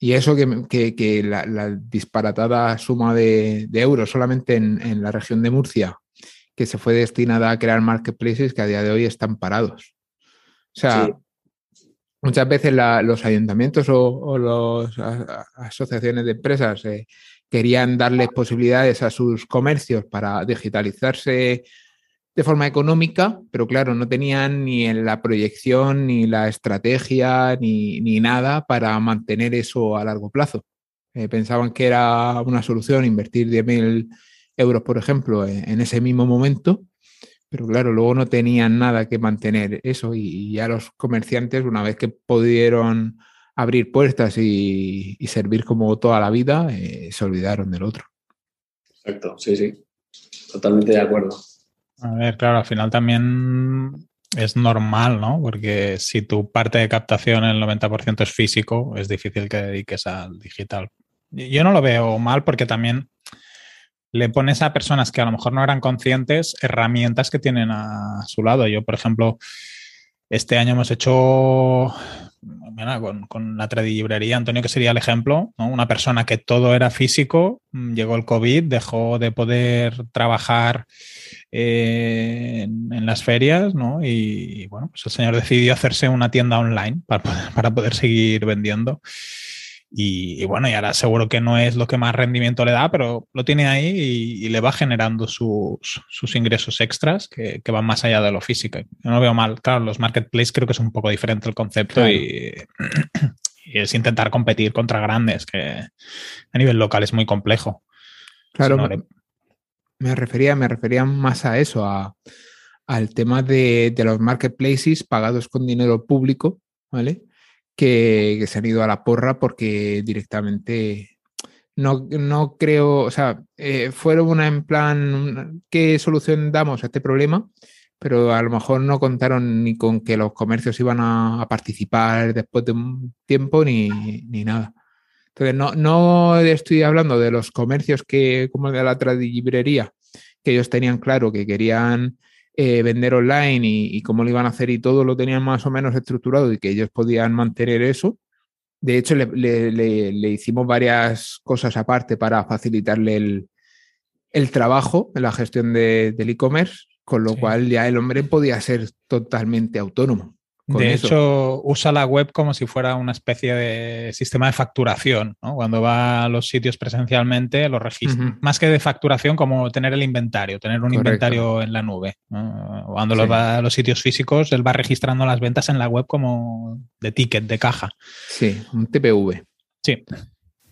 eso que, la, disparatada suma de, euros solamente en, la región de Murcia que se fue destinada a crear marketplaces que a día de hoy están parados. O sea, muchas veces los ayuntamientos o, las asociaciones de empresas eh, querían darles posibilidades a sus comercios para digitalizarse de forma económica, pero claro, no tenían ni en la proyección, ni la estrategia, ni, nada para mantener eso a largo plazo. Eh, pensaban que era una solución invertir 10.000 euros, por ejemplo, en, ese mismo momento, pero claro, luego no tenían nada que mantener eso y, ya los comerciantes, una vez que pudieron abrir puertas y, servir como toda la vida, eh, se olvidaron del otro. Exacto, sí, sí, totalmente de acuerdo. A ver, claro, al final también es normal, ¿no? Porque si tu parte de captación el 90% es físico, es difícil que dediques al digital. Yo no lo veo mal porque también le pones a personas que a lo mejor no eran conscientes herramientas que tienen a su lado. Yo, por ejemplo, este año hemos hecho con, la librería, Antonio, que sería el ejemplo, una persona que todo era físico, mm, llegó el COVID, dejó de poder trabajar eh, en, las ferias, ¿no? Y, bueno, pues el señor decidió hacerse una tienda online para para poder seguir vendiendo. Y, bueno, y ahora seguro que no es lo que más rendimiento le da, pero lo tiene ahí y, le va generando sus, ingresos extras que, van más allá de lo físico. Yo no veo mal. Claro, los marketplaces creo que es un poco diferente el concepto y, es intentar competir contra grandes, que a nivel local es muy complejo. Claro, me, refería, me refería más a eso, al tema de, de los marketplaces pagados con dinero público, ¿vale? Que, se han ido a la porra porque directamente no, no creo, o sea, eh, fueron una en plan, ¿qué solución damos a este problema? Pero a lo mejor no contaron ni con que los comercios iban a, participar después de un tiempo ni, ni nada. Entonces, no, no, estoy hablando de los comercios que, como de la librería, que ellos tenían claro que querían eh, vender online y, cómo lo iban a hacer y todo lo tenían más o menos estructurado y que ellos podían mantener eso. De hecho, le, hicimos varias cosas aparte para facilitarle el, el trabajo en la gestión de, del e-commerce, con lo cual ya el hombre podía ser totalmente autónomo. De hecho, usa la web como si fuera una especie de sistema de facturación. ¿no? Cuando va a los sitios presencialmente, lo registra. Más que de facturación, como tener el inventario, tener un inventario en la nube. Cuando va a los sitios físicos, él va registrando las ventas en la web como de ticket, de caja. Sí, un TPV. Sí.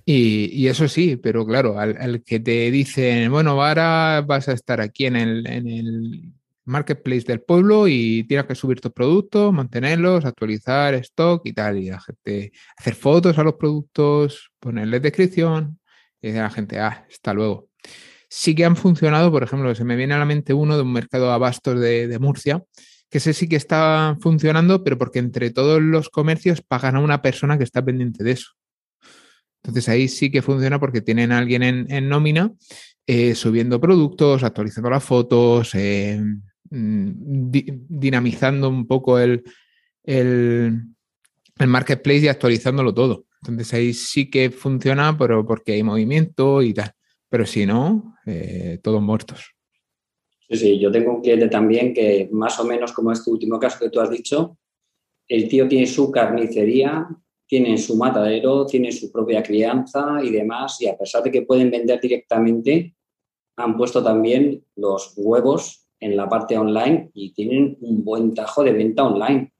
Y, eso sí, pero claro, al, que te dicen, bueno, ahora vas a estar aquí en el, en el marketplace del pueblo y tienes que subir tus productos, mantenerlos, actualizar stock y tal. Y la gente hacer fotos a los productos, ponerles descripción y a la gente, ah, hasta luego. Sí que han funcionado, por ejemplo, se me viene a la mente uno de un mercado de abastos de, Murcia, que ese sí que está funcionando, pero porque entre todos los comercios pagan a una persona que está pendiente de eso. Entonces ahí sí que funciona porque tienen a alguien en, nómina eh, subiendo productos, actualizando las fotos, eh, Mm, dinamizando un poco el, el, marketplace y actualizándolo todo. Entonces ahí sí que funciona, pero porque hay movimiento y tal. Pero si no, eh, todos muertos. Sí, sí, yo tengo un cliente también que más o menos como este último caso que tú has dicho, el tío tiene su carnicería, tiene su matadero, tiene su propia crianza y demás, y a pesar de que pueden vender directamente, han puesto también los huevos en la parte online y tienen un buen tajo de venta online,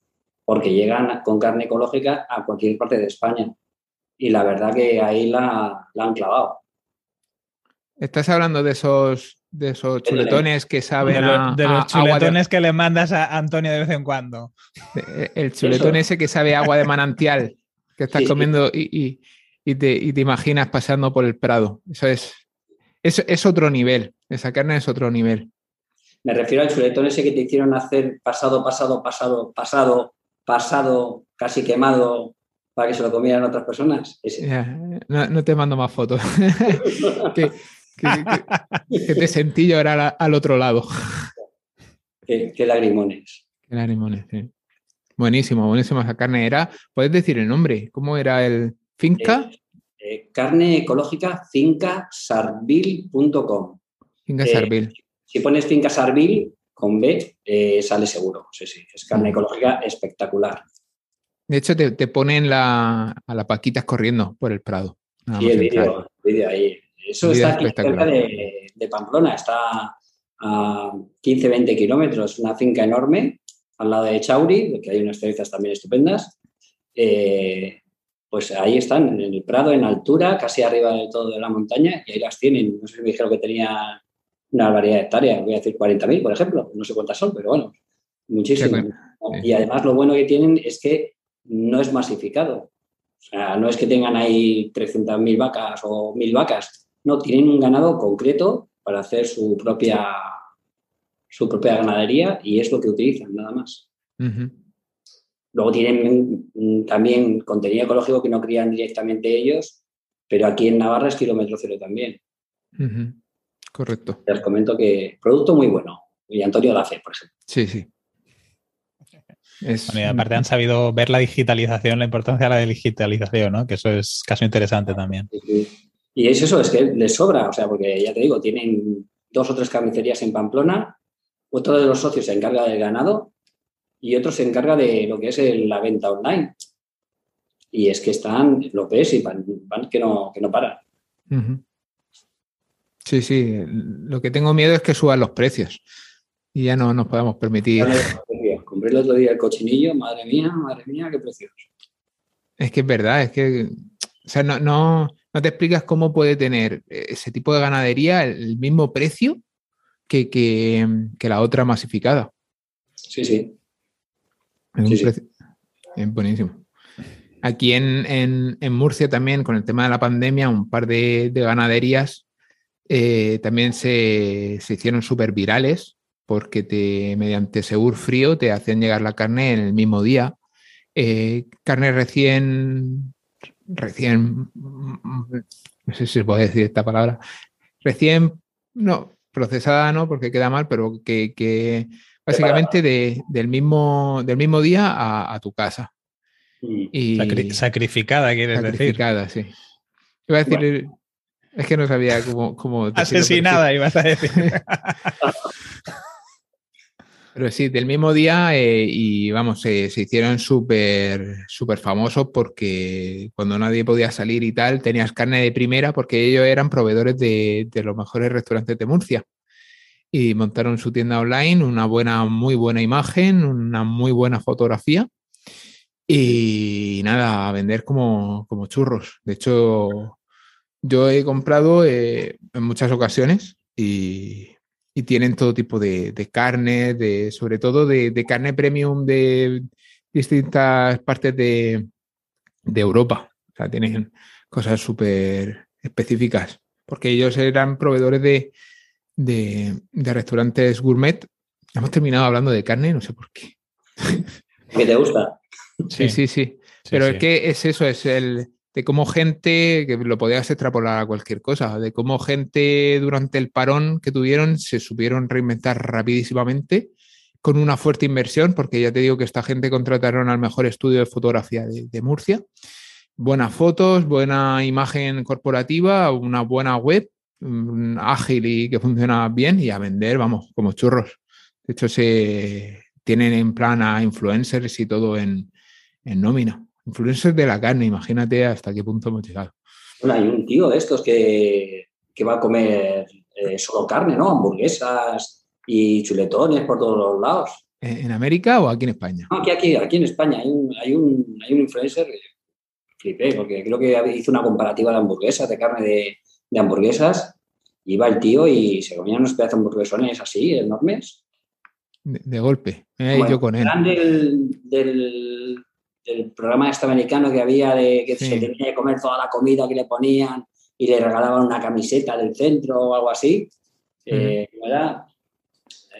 porque llegan con carne ecológica a cualquier parte de España. Y la verdad que ahí la, han clavado. Estás hablando de esos, de esos chuletones que saben a, De los chuletones que le mandas a Antonio de vez en cuando. Eh, el chuletón ese que sabe agua de manantial, que estás comiendo y, te, te, imaginas pasando por el Prado. Eso es, es, es otro nivel. Esa carne es otro nivel. Me refiero al chuletón ese que te hicieron hacer pasado, pasado, pasado, pasado, pasado, casi quemado para que se lo comieran otras personas. no, te mando más fotos. que, te sentí llorar al otro lado. Qué, lagrimones. Qué lagrimones, sí. Buenísimo, buenísimo esa carne. Era, ¿puedes decir el nombre? ¿Cómo era el finca? Eh, eh, carne ecológica fincasarvil.com. Finca Sarvil. Si pones finca Sarvil con B, eh, sale seguro. Sí, sí, es carne ecológica espectacular. De hecho, te, te ponen la, a las paquitas corriendo por el Prado. Sí, el vídeo, ahí. Eso está aquí cerca de, de, Pamplona, está a 15-20 kilómetros, una finca enorme al lado de Chauri, que hay unas cerezas también estupendas. Eh, pues ahí están, en el Prado, en altura, casi arriba de todo de la montaña, y ahí las tienen. No sé si me dijeron que tenía una variedad de hectáreas, voy a decir 40.000, por ejemplo, no sé cuántas son, pero bueno, muchísimas. Y además lo bueno que tienen es que no es masificado. O sea, no es que tengan ahí 300.000 vacas o 1.000 vacas, no, tienen un ganado concreto para hacer su propia, su propia ganadería y es lo que utilizan, nada más. Luego tienen también contenido ecológico que no crían directamente ellos, pero aquí en Navarra es kilómetro cero también. Correcto. Les comento que producto muy bueno. Y Antonio lo hace, por ejemplo. Sí, sí. y aparte han sabido ver la digitalización, la importancia de la digitalización, ¿no? Que eso es caso interesante también. Y es eso, es que les sobra, o sea, porque ya te digo, tienen dos o tres carnicerías en Pamplona, otro de los socios se encarga del ganado y otro se encarga de lo que es la venta online. Y es que están, lo ves y van, que, no, que no paran. Sí, sí. Lo que tengo miedo es que suban los precios y ya no nos podemos permitir. Compré el otro día el cochinillo, madre mía, madre mía, qué precioso. Es que es verdad, es que, o sea, no, no, no te explicas cómo puede tener ese tipo de ganadería el mismo precio que, que, la otra masificada. Sí, sí. Es, buenísimo. Aquí en, Murcia también, con el tema de la pandemia, un par de, ganaderías eh, también se, hicieron súper virales porque te, mediante Segur Frío te hacían llegar la carne en el mismo día. Eh, carne recién, recién, no sé si se puede decir esta palabra, recién, no, procesada no, porque queda mal, pero que, básicamente del, mismo, del mismo día a, tu casa. Y, sacrificada, quieres decir. Sacrificada, sí. Iba a decir, es que no sabía cómo... cómo Asesinada, ibas a decir. Pero sí, del mismo día eh, y vamos, se hicieron súper súper famosos porque cuando nadie podía salir y tal, tenías carne de primera porque ellos eran proveedores de, los mejores restaurantes de Murcia. Y montaron su tienda online, una buena, muy buena imagen, una muy buena fotografía. Y nada, a vender como, churros. De hecho, yo he comprado eh, en muchas ocasiones y, y tienen todo tipo de, carne, de, sobre todo de, carne premium de distintas partes de, Europa. O sea, tienen cosas súper específicas, porque ellos eran proveedores de, restaurantes gourmet. Hemos terminado hablando de carne, no sé por qué. ¿Qué te gusta? Sí, sí, sí. Pero es que es eso, es el, de cómo gente, que lo podías extrapolar a cualquier cosa, de cómo gente durante el parón que tuvieron se supieron reinventar rapidísimamente con una fuerte inversión, porque ya te digo que esta gente contrataron al mejor estudio de fotografía de, Murcia. Buenas fotos, buena imagen corporativa, una buena web, mm, ágil y que funciona bien y a vender, vamos, como churros. De hecho, se tienen en plan a influencers y todo en nómina. Influencers de la carne, imagínate hasta qué punto hemos llegado. Bueno, hay un tío de estos que, va a comer eh, solo carne, ¿no? Hamburguesas y chuletones por todos los lados. ¿En América o aquí en España? No, aquí, aquí, aquí en España. Hay un, hay un, hay un influencer, flipé, porque creo que hizo una comparativa de hamburguesas, de carne de, hamburguesas. Iba el tío y se comían unos pedazos de hamburguesones así, enormes. De, golpe, eh, yo con él. del el programa este americano que había de que se tenía que comer toda la comida que le ponían y le regalaban una camiseta del centro o algo así. Eh,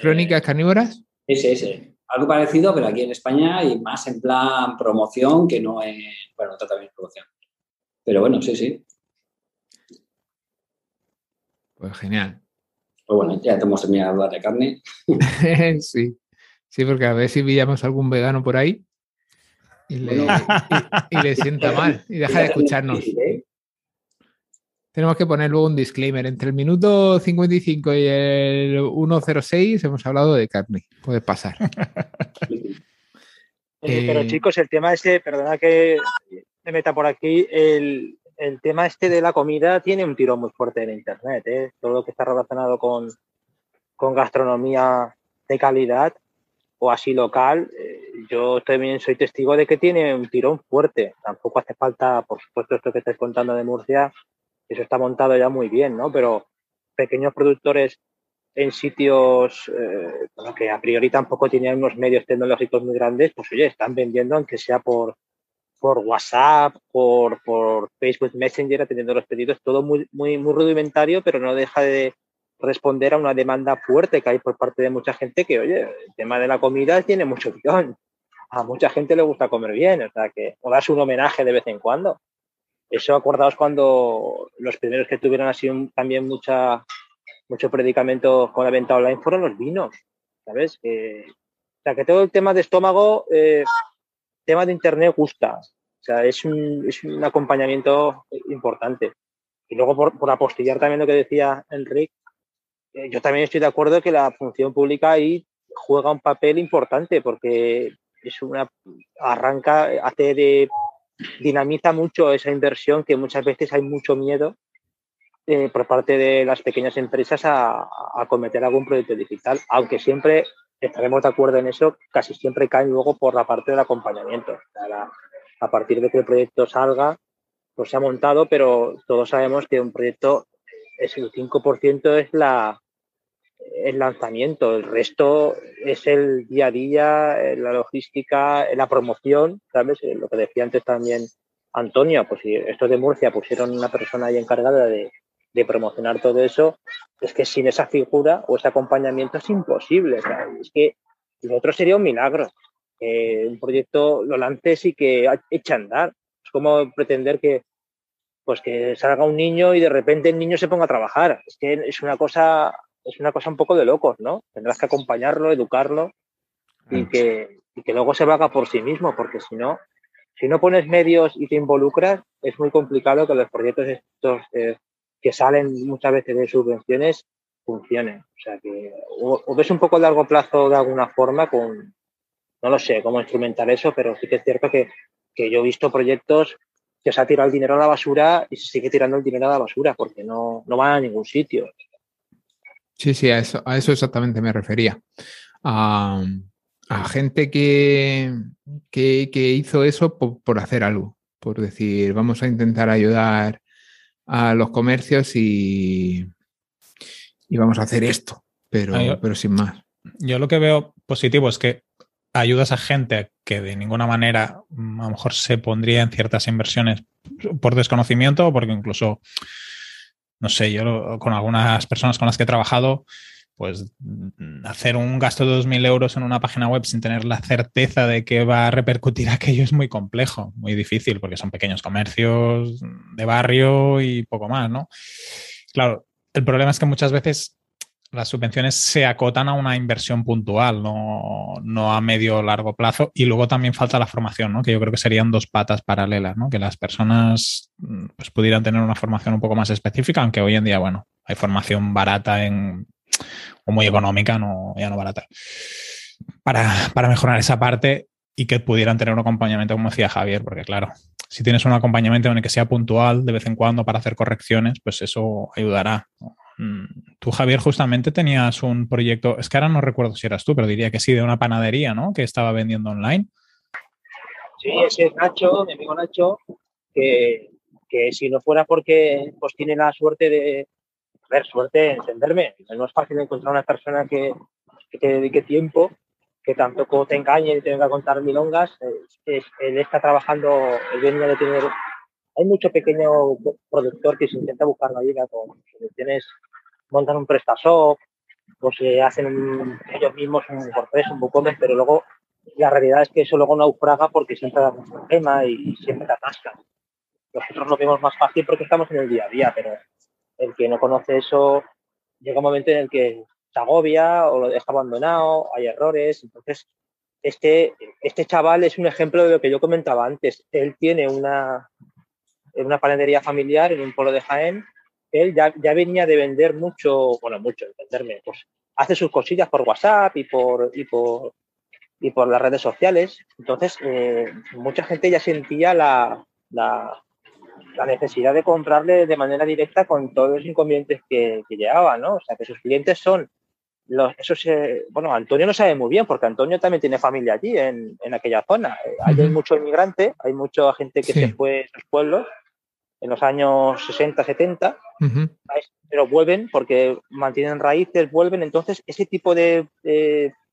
¿Crónicas carnívoras? Ese, ese. Algo parecido, pero aquí en España y más en plan promoción que no es. Bueno, también promoción. Pero bueno, sí, sí. Pues genial. Pues bueno, ya te hemos terminado de hablar de carne. sí. Sí, porque a ver si pillamos algún vegano por ahí y le, sienta mal y deja de escucharnos. Tenemos que poner luego un disclaimer. Entre el minuto 55 y el 106 hemos hablado de carne. Puede pasar. pero eh, chicos, el tema ese, perdona que me meta por aquí, el, tema este de la comida tiene un tiro muy fuerte en Internet. ¿eh? Todo lo que está relacionado con, con gastronomía de calidad o así local, eh, yo también soy testigo de que tiene un tirón fuerte. Tampoco hace falta, por supuesto, esto que estáis contando de Murcia, eso está montado ya muy bien, ¿no? Pero pequeños productores en sitios eh, que a priori tampoco tienen unos medios tecnológicos muy grandes, pues oye, están vendiendo aunque sea por, por WhatsApp, por, por Facebook Messenger, atendiendo los pedidos, todo muy, muy, muy rudimentario, pero no deja de, responder a una demanda fuerte que hay por parte de mucha gente que, oye, el tema de la comida tiene mucho guion. A mucha gente le gusta comer bien, o sea, que o das un homenaje de vez en cuando. Eso acordaos cuando los primeros que tuvieron así también mucha mucho predicamento con la venta online fueron los vinos, ¿sabes? o sea, que todo el tema de estómago, eh, tema de internet gusta. O sea, es un, es un acompañamiento importante. Y luego por, por apostillar también lo que decía Enrique, yo también estoy de acuerdo que la función pública ahí juega un papel importante porque es una arranca, hace de dinamiza mucho esa inversión que muchas veces hay mucho miedo eh, por parte de las pequeñas empresas a, a, cometer algún proyecto digital, aunque siempre estaremos de acuerdo en eso, casi siempre caen luego por la parte del acompañamiento. A partir de que el proyecto salga, pues se ha montado, pero todos sabemos que un proyecto es el 5% es la, el lanzamiento, el resto es el día a día, eh, la logística, eh, la promoción, ¿sabes? Eh, lo que decía antes también Antonio, pues si estos de Murcia pusieron una persona ahí encargada de, de promocionar todo eso, es que sin esa figura o ese acompañamiento es imposible. Es que lo otro sería un milagro. Que un proyecto lo lances y que eche a andar. Es como pretender que, pues que salga un niño y de repente el niño se ponga a trabajar. Es que es una cosa es una cosa un poco de locos, ¿no? Tendrás que acompañarlo, educarlo y mm. que, y que luego se vaga por sí mismo, porque si no, si no pones medios y te involucras, es muy complicado que los proyectos estos eh, que salen muchas veces de subvenciones funcionen. O sea que o, ves un poco a largo plazo de alguna forma con, no lo sé cómo instrumentar eso, pero sí que es cierto que, que yo he visto proyectos que se ha tirado el dinero a la basura y se sigue tirando el dinero a la basura porque no, no van a ningún sitio. Sí, sí, a eso, a eso exactamente me refería. A, gente que, que, hizo eso por, hacer algo, por decir, vamos a intentar ayudar a los comercios y, y vamos a hacer esto, pero, pero sin más. Yo lo que veo positivo es que ayudas a gente que de ninguna manera mm, a lo mejor se pondría en ciertas inversiones por desconocimiento o porque incluso no sé, yo con algunas personas con las que he trabajado, pues hacer un gasto de 2.000 euros en una página web sin tener la certeza de que va a repercutir aquello es muy complejo, muy difícil, porque son pequeños comercios de barrio y poco más, ¿no? Claro, el problema es que muchas veces las subvenciones se acotan a una inversión puntual, no, a medio o largo plazo. Y luego también falta la formación, ¿no? que yo creo que serían dos patas paralelas, ¿no? que las personas mm, pues, pudieran tener una formación un poco más específica, aunque hoy en día, bueno, hay formación barata en, o muy económica, no, ya no barata, para, para mejorar esa parte y que pudieran tener un acompañamiento, como decía Javier, porque claro, si tienes un acompañamiento en el que sea puntual de vez en cuando para hacer correcciones, pues eso ayudará. Tú, Javier, justamente tenías un proyecto, es que ahora no recuerdo si eras tú, pero diría que sí, de una panadería, ¿no? Que estaba vendiendo online. Sí, ese es Nacho, mi amigo Nacho, que, que si no fuera porque pues tiene la suerte de, a ver, suerte, entenderme, no es fácil encontrar una persona que, que te dedique tiempo, que tampoco te engañe y te venga a contar milongas. él está trabajando, él venía de tener hay mucho pequeño productor que se intenta buscar la vida con soluciones, montan un PrestaShop o se hacen ellos mismos un WordPress, un WooCommerce, pero luego la realidad es que eso luego naufraga porque siempre da un problema y siempre te atasca. Nosotros lo vemos más fácil porque estamos en el día a día, pero el que no conoce eso llega un momento en el que se agobia o deja abandonado, hay errores. Entonces, este, este chaval es un ejemplo de lo que yo comentaba antes. Él tiene una, en una panadería familiar en un pueblo de Jaén, él ya, ya venía de vender mucho, bueno, mucho, entenderme, pues hace sus cosillas por WhatsApp y por, y por, y por las redes sociales. Entonces, eh, mucha gente ya sentía la, la, la, necesidad de comprarle de manera directa con todos los inconvenientes que, que llevaba, ¿no? O sea, que sus clientes son los, eso se, bueno, Antonio no sabe muy bien, porque Antonio también tiene familia allí, en, en aquella zona. Hay mucho inmigrante, hay mucha gente que se fue a esos pueblos en los años 60, 70, pero vuelven porque mantienen raíces, vuelven. Entonces, ese tipo de,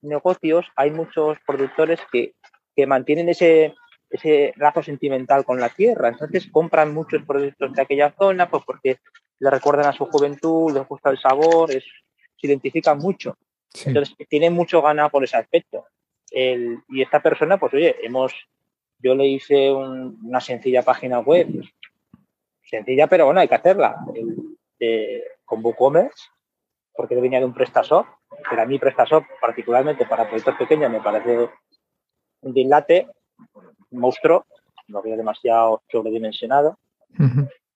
negocios, hay muchos productores que, que mantienen ese, ese lazo sentimental con la tierra. Entonces, compran muchos productos de aquella zona pues porque le recuerdan a su juventud, les gusta el sabor, es, se identifican mucho. Entonces, tienen mucho ganado por ese aspecto. El, y esta persona, pues oye, hemos, yo le hice una sencilla página web sencilla, pero bueno, hay que hacerla. con WooCommerce porque venía de un PrestaShop, pero a mí PrestaShop, particularmente para proyectos pequeños, me parece un dilate, un monstruo, lo veo demasiado sobredimensionado.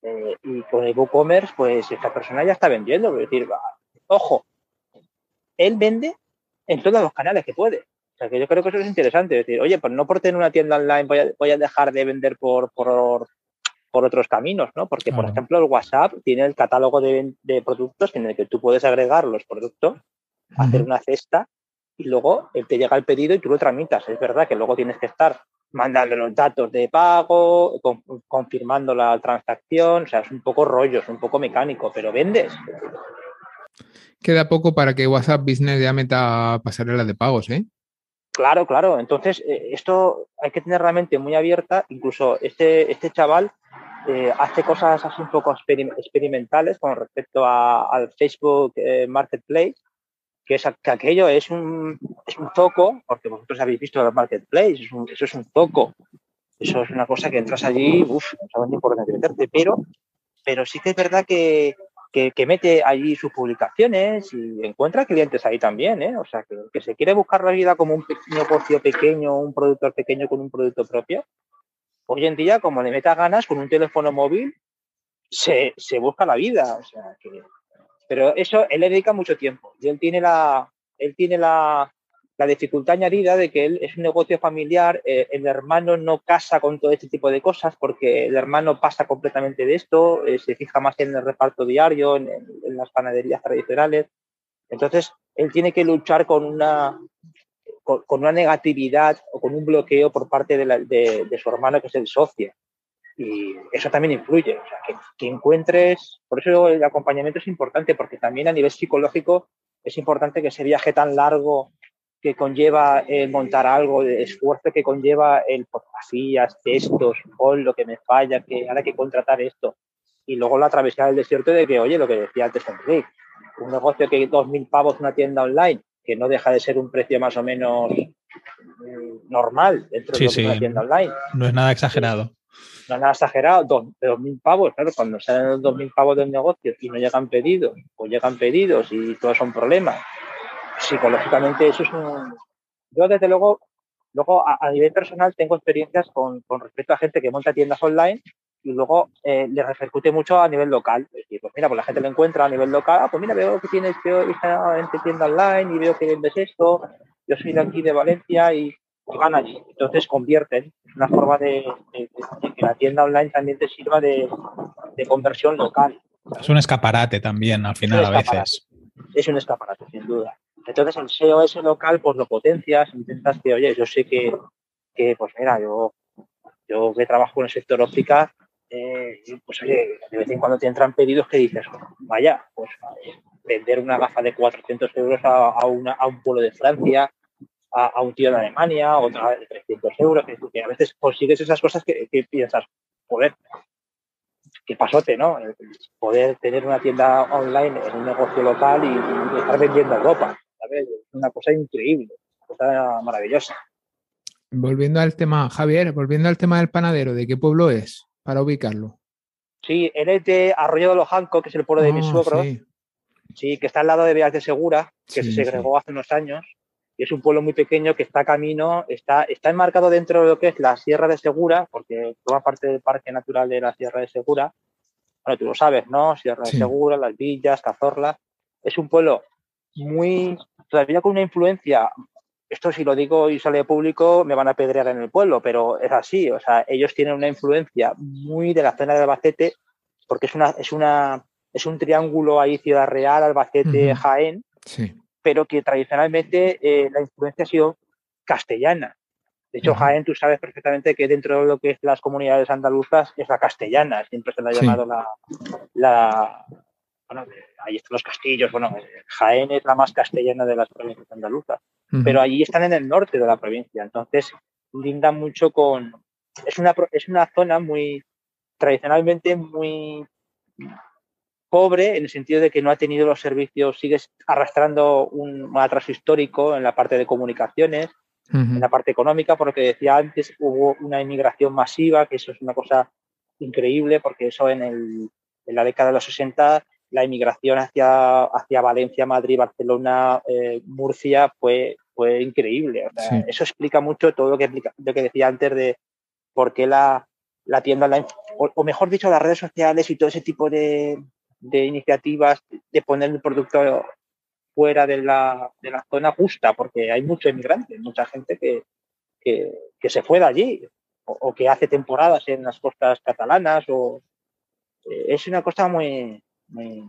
Eh, y con el WooCommerce, pues esta persona ya está vendiendo. Es decir, ojo, él vende en todos los canales que puede. O sea, que yo creo que eso es interesante. Es decir, oye, pues no por tener una tienda online voy a, dejar de vender por, por, por, otros caminos, ¿no? Porque, por ejemplo, el WhatsApp tiene el catálogo de, productos en el que tú puedes agregar los productos, hacer una cesta y luego él te llega el pedido y tú lo tramitas. Es verdad que luego tienes que estar mandando los datos de pago, confirmando la transacción, o sea, es un poco rollo, es un poco mecánico, pero vendes. Queda poco para que WhatsApp Business ya meta pasarela de pagos, ¿eh? Claro, claro. Entonces, eh, esto hay que tener la mente muy abierta. Incluso este, este chaval eh, hace cosas así un poco experimentales con respecto al Facebook eh, Marketplace que, es, que aquello es un, es un zoco, porque vosotros habéis visto el marketplace, eso es un zoco. Eso es una cosa que entras allí, uff, no sabes ni por dónde meterte, pero, pero sí que es verdad que, que, mete allí sus publicaciones y encuentra clientes ahí también, ¿eh? O sea, que, que se quiere buscar la vida como un negocio pequeño, un productor pequeño con un producto propio. Hoy en día, como le meta ganas con un teléfono móvil, se, busca la vida. Pero eso él le dedica mucho tiempo y él tiene la, él tiene la, dificultad añadida de que él es un negocio familiar, eh, el hermano no casa con todo este tipo de cosas porque el hermano pasa completamente de esto, eh, se fija más en el reparto diario, en, las panaderías tradicionales. Entonces, él tiene que luchar con una, con, una negatividad o con un bloqueo por parte de, de su hermano, que es el socio y eso también influye. O sea, que, encuentres, por eso el acompañamiento es importante, porque también a nivel psicológico es importante que ese viaje tan largo que conlleva el montar algo, el esfuerzo que conlleva el fotografías, textos, con lo que me falla, que ahora hay que contratar esto. Y luego la travesía del desierto de que, oye, lo que decía antes Enrique, un negocio que 2.000 pavos una tienda online, que no deja de ser un precio más o menos mm, normal dentro de una tienda online. No es nada exagerado. No han exagerado, dos, de 2.000 pavos, claro, cuando salen los 2.000 pavos del negocio y no llegan pedidos, o llegan pedidos y todos son problemas, psicológicamente eso es un... Yo desde luego, luego a, nivel personal tengo experiencias con, con, respecto a gente que monta tiendas online y luego eh, le repercute mucho a nivel local. Es decir, pues mira, pues la gente lo encuentra a nivel local, ah, pues mira, veo que tienes esta tienda online y veo que vendes esto, yo soy de aquí de Valencia y van allí. Entonces convierten. Es una forma de, que la tienda online también te sirva de, conversión local. Es un escaparate también, al final, a veces. Es un escaparate, sin duda. Entonces el SEO ese local, pues lo potencias, intentas que, oye, yo sé que, que pues mira, yo, yo que trabajo con el sector óptica, eh, pues oye, de vez en cuando te entran pedidos que dices, vaya, pues vender una gafa de 400 euros a, a, una, un pueblo de Francia, a, un tío de Alemania, otra de 300 euros, que, a veces consigues esas cosas que, piensas, joder, qué pasote, ¿no? Poder tener una tienda online en un negocio local y, estar vendiendo ropa, ¿sabes? Es una cosa increíble, una cosa maravillosa. Volviendo al tema, Javier, volviendo al tema del panadero, ¿de qué pueblo es para ubicarlo? Sí, él es de Arroyo de los Jancos, que es el pueblo de mis ah, suegros. Sí. que está al lado de Vías de Segura, que se segregó hace unos años y es un pueblo muy pequeño que está camino, está, está enmarcado dentro de lo que es la Sierra de Segura, porque forma parte del Parque Natural de la Sierra de Segura. Bueno, tú lo sabes, ¿no? Sierra de Segura, Las Villas, Cazorla. Es un pueblo muy, todavía con una influencia, esto si lo digo y sale público me van a pedrear en el pueblo, pero es así, o sea, ellos tienen una influencia muy de la zona de Albacete, porque es una, es una, es un triángulo ahí Ciudad Real, Albacete, Jaén. Sí pero que tradicionalmente eh, la influencia ha sido castellana. De hecho, Jaén, tú sabes perfectamente que dentro de lo que es las comunidades andaluzas es la castellana, siempre se le ha llamado la, Bueno, ahí están los castillos, bueno, Jaén es la más castellana de las provincias andaluzas, pero allí están en el norte de la provincia, entonces linda mucho con... Es una, es una zona muy, tradicionalmente muy pobre en el sentido de que no ha tenido los servicios, sigues arrastrando un, atraso histórico en la parte de comunicaciones, en la parte económica, por lo que decía antes, hubo una inmigración masiva, que eso es una cosa increíble, porque eso en, el, en la década de los 60 la inmigración hacia, hacia Valencia, Madrid, Barcelona, eh, Murcia fue, fue increíble. Eso explica mucho todo lo que, lo que decía antes de por qué la, la tienda online, o, mejor dicho, las redes sociales y todo ese tipo de, de iniciativas de poner el producto fuera de la, de la zona justa, porque hay muchos inmigrantes, mucha gente que, que, que se fue de allí o, que hace temporadas en las costas catalanas. o eh, Es una cosa muy, muy,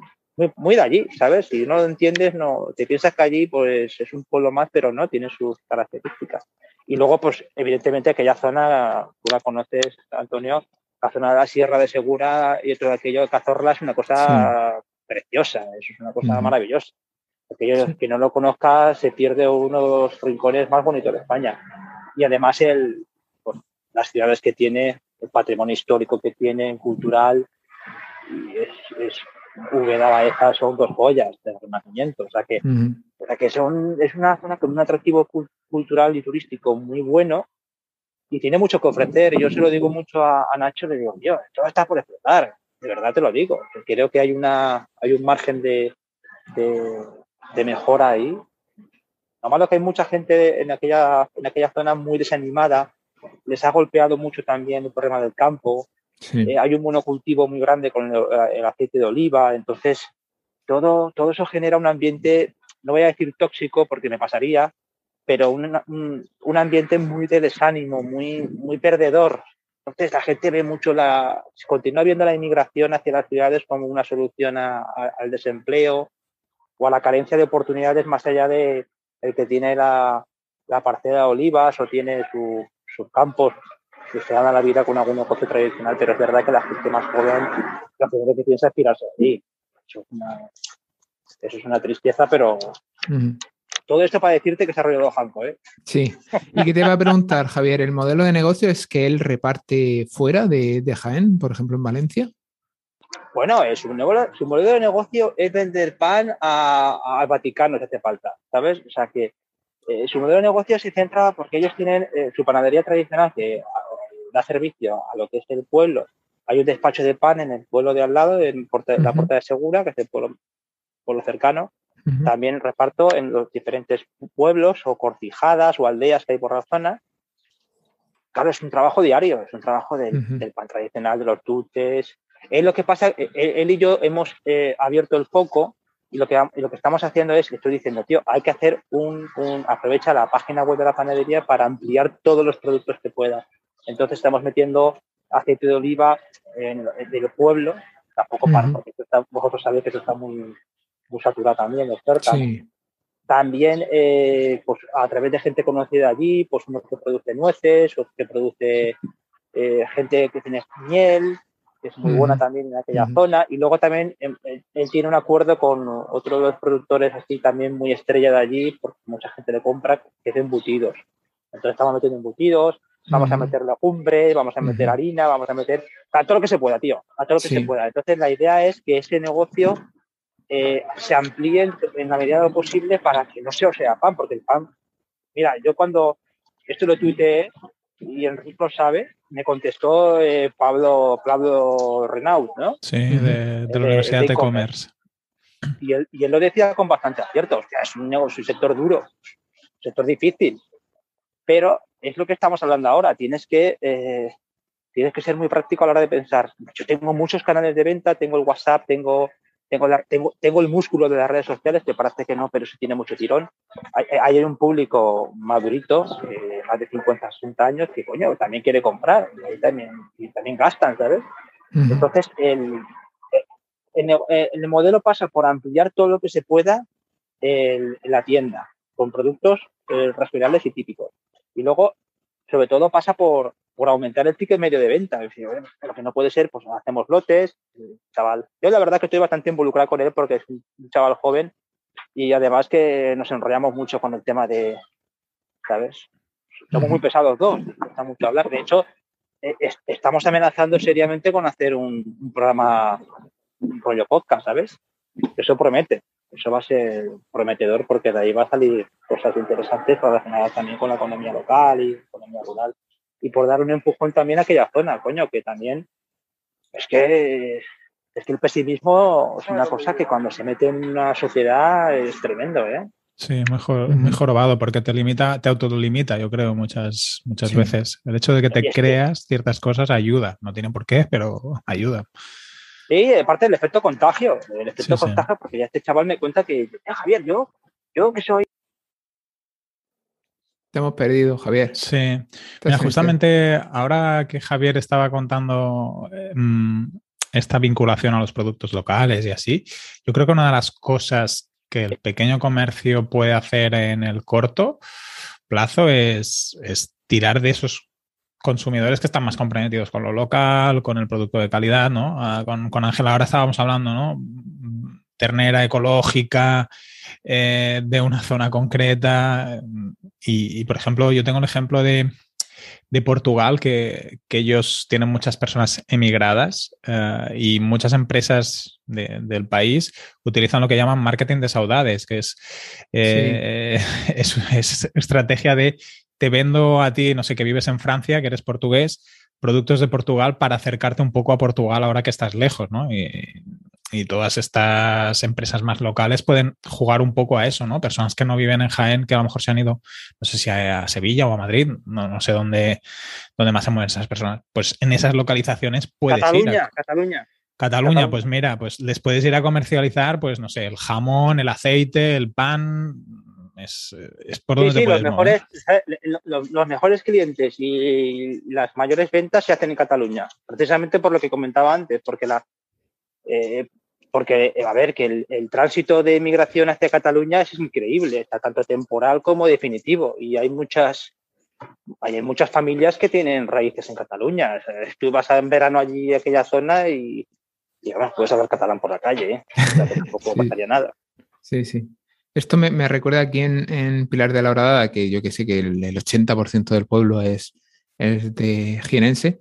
muy, de allí, ¿sabes? Si no lo entiendes, no te piensas que allí pues es un pueblo más, pero no, tiene sus características. Y luego, pues evidentemente aquella zona, tú la conoces, Antonio, la zona de la Sierra de Segura y todo aquello de Cazorla es una cosa preciosa, eso es una cosa maravillosa. Aquello que no lo conozca se pierde uno de los rincones más bonitos de España. Y además el, pues, las ciudades que tiene, el patrimonio histórico que tiene, cultural, y es, es Úbeda, Baeza son dos joyas del Renacimiento. O sea que, o sea que son, es una zona con un atractivo cultural y turístico muy bueno y tiene mucho que ofrecer. Yo se lo digo mucho a, Nacho, le digo, yo, todo está por explotar. De verdad te lo digo. Creo que hay, una, hay un margen de, de, de mejora ahí. Lo malo que hay mucha gente en aquella, en aquella zona muy desanimada. Les ha golpeado mucho también el problema del campo. Eh, hay un monocultivo muy grande con el, aceite de oliva. Entonces, todo, todo eso genera un ambiente, no voy a decir tóxico porque me pasaría, pero un, un, ambiente muy de desánimo, muy, muy perdedor. Entonces la gente ve mucho la, continúa viendo la inmigración hacia las ciudades como una solución al desempleo o a la carencia de oportunidades más allá de el que tiene la, la parcela de olivas o tiene sus campos que se dan la vida con algún negocio tradicional, pero es verdad que la gente más joven lo primero que piensa es tirarse allí. Eso es una, eso es una tristeza, pero, todo esto para decirte que se ha arreglado Janko, ¿eh? Sí. ¿Y qué te va a preguntar, Javier? ¿El modelo de negocio es que él reparte fuera de, Jaén, por ejemplo, en Valencia? Bueno, es su, modelo de negocio es vender pan al Vaticano si hace falta, ¿sabes? O sea que eh, su modelo de negocio se centra porque ellos tienen eh, su panadería tradicional que da servicio a lo que es el pueblo. Hay un despacho de pan en el pueblo de al lado, en la Puerta de Segura, que es el pueblo, pueblo cercano, también reparto en los diferentes pueblos o cortijadas o aldeas que hay por la zona. Claro, es un trabajo diario, es un trabajo del, pan tradicional, de los dulces. Es lo que pasa, e, e, él y yo hemos eh, abierto el foco y lo que, lo que estamos haciendo es, estoy diciendo, tío, hay que hacer un, aprovecha la página web de la panadería para ampliar todos los productos que pueda. Entonces estamos metiendo aceite de oliva en, del pueblo, tampoco para, porque vosotros sabéis que eso está muy, muy saturada también, oferta. También, eh, pues a través de gente conocida allí, pues uno que produce nueces, otro que produce eh, gente que tiene miel, que es muy buena también en aquella zona. Y luego también em, él, tiene un acuerdo con otro de los productores así también muy estrella de allí, porque mucha gente le compra, que es embutidos. Entonces estamos metiendo embutidos, vamos a meter cumbre, vamos a meter harina, vamos a meter a todo lo que se pueda, tío, a todo lo que se pueda. Entonces la idea es que ese negocio eh, se amplíen en la medida de lo posible para que no se sea pan, porque el pan, mira, yo cuando esto lo tuiteé y Enrique lo sabe, me contestó eh, Pablo, Pablo Renaud, ¿no? Sí, de, la Universidad de, Commerce. Y él, y él, lo decía con bastante acierto, o sea, es un negocio, un sector duro, un sector difícil, pero es lo que estamos hablando ahora, tienes que, eh, tienes que ser muy práctico a la hora de pensar, yo tengo muchos canales de venta, tengo el WhatsApp, tengo tengo, tengo, tengo, el músculo de las redes sociales, que parece que no, pero sí tiene mucho tirón. Hay, hay un público madurito, eh, más de 50, 60 años, que coño, también quiere comprar y también, y también gastan, ¿sabes? Entonces, el, el, modelo pasa por ampliar todo lo que se pueda en la tienda, con productos eh, respirables y típicos. Y luego, sobre todo, pasa por, por aumentar el ticket medio de venta. Es decir, lo que no puede ser, pues hacemos lotes, chaval. Yo la verdad que estoy bastante involucrado con él porque es un chaval joven y además que nos enrollamos mucho con el tema de, ¿sabes? Somos muy pesados dos, gusta mucho hablar. De hecho, eh, estamos amenazando seriamente con hacer un, programa, un rollo podcast, ¿sabes? Eso promete. Eso va a ser prometedor porque de ahí va a salir cosas interesantes relacionadas también con la economía local y economía rural y por dar un empujón también a aquella zona, coño, que también es que es que el pesimismo es una cosa que cuando se mete en una sociedad es tremendo, ¿eh? Sí, mejor, mejor porque te limita, te autolimita, yo creo, muchas, muchas veces. El hecho de que te creas ciertas cosas ayuda. No tiene por qué, pero ayuda. Sí, aparte del efecto contagio. El efecto contagio, porque ya este chaval me cuenta que, eh, Javier, yo, yo que soy te hemos perdido, Javier. Sí. justamente ahora que Javier estaba contando em, esta vinculación a los productos locales y así, yo creo que una de las cosas que el pequeño comercio puede hacer en el corto plazo es, tirar de esos consumidores que están más comprometidos con lo local, con el producto de calidad, ¿no? Ah, con Ángela ahora estábamos hablando, ¿no? Ternera ecológica, eh, de una zona concreta. Y, por ejemplo, yo tengo el ejemplo de, Portugal, que, ellos tienen muchas personas emigradas eh, y muchas empresas del país utilizan lo que llaman marketing de saudades, que es, eh, es, estrategia de te vendo a ti, no sé, que vives en Francia, que eres portugués, productos de Portugal para acercarte un poco a Portugal ahora que estás lejos, ¿no? Y, y todas estas empresas más locales pueden jugar un poco a eso, ¿no? Personas que no viven en Jaén, que a lo mejor se han ido, no sé si a, Sevilla o a Madrid, no, no sé dónde, dónde más se mueven esas personas. Pues en esas localizaciones puedes Cataluña, ir. A, Cataluña. Cataluña, pues mira, pues les puedes ir a comercializar, pues no sé, el jamón, el aceite, el pan, es, por donde te puedes los, mejores, los, mejores clientes y las mayores ventas se hacen en Cataluña, precisamente por lo que comentaba antes, porque la, eh, porque, a ver, que el, tránsito de migración hacia Cataluña es increíble, está tanto temporal como definitivo. Y hay muchas, hay muchas familias que tienen raíces en Cataluña. tú vas en verano allí a aquella zona y, digamos, puedes hablar catalán por la calle, ¿eh? tampoco pasaría nada. Sí, sí. Esto me, recuerda aquí en, Pilar de la Horadada, que yo que sé que el, 80% del pueblo es, es de jienense.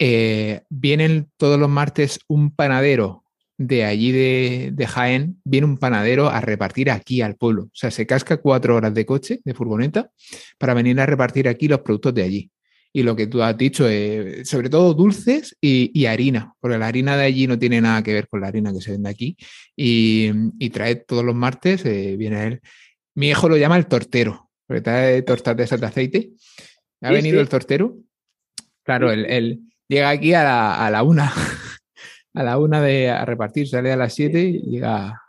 Eh, vienen todos los martes un panadero de allí de, Jaén, viene un panadero a repartir aquí al pueblo. O sea, se casca cuatro horas de coche, de furgoneta, para venir a repartir aquí los productos de allí. Y lo que tú has dicho, eh, sobre todo dulces y, harina, porque la harina de allí no tiene nada que ver con la harina que se vende aquí. Y, trae todos los martes, eh, viene él. Mi hijo lo llama el tortero, porque trae tortas de esas de aceite. Ha venido el tortero. Claro, él, llega aquí a la, a la una a la una de a repartir, sale a las siete y llega.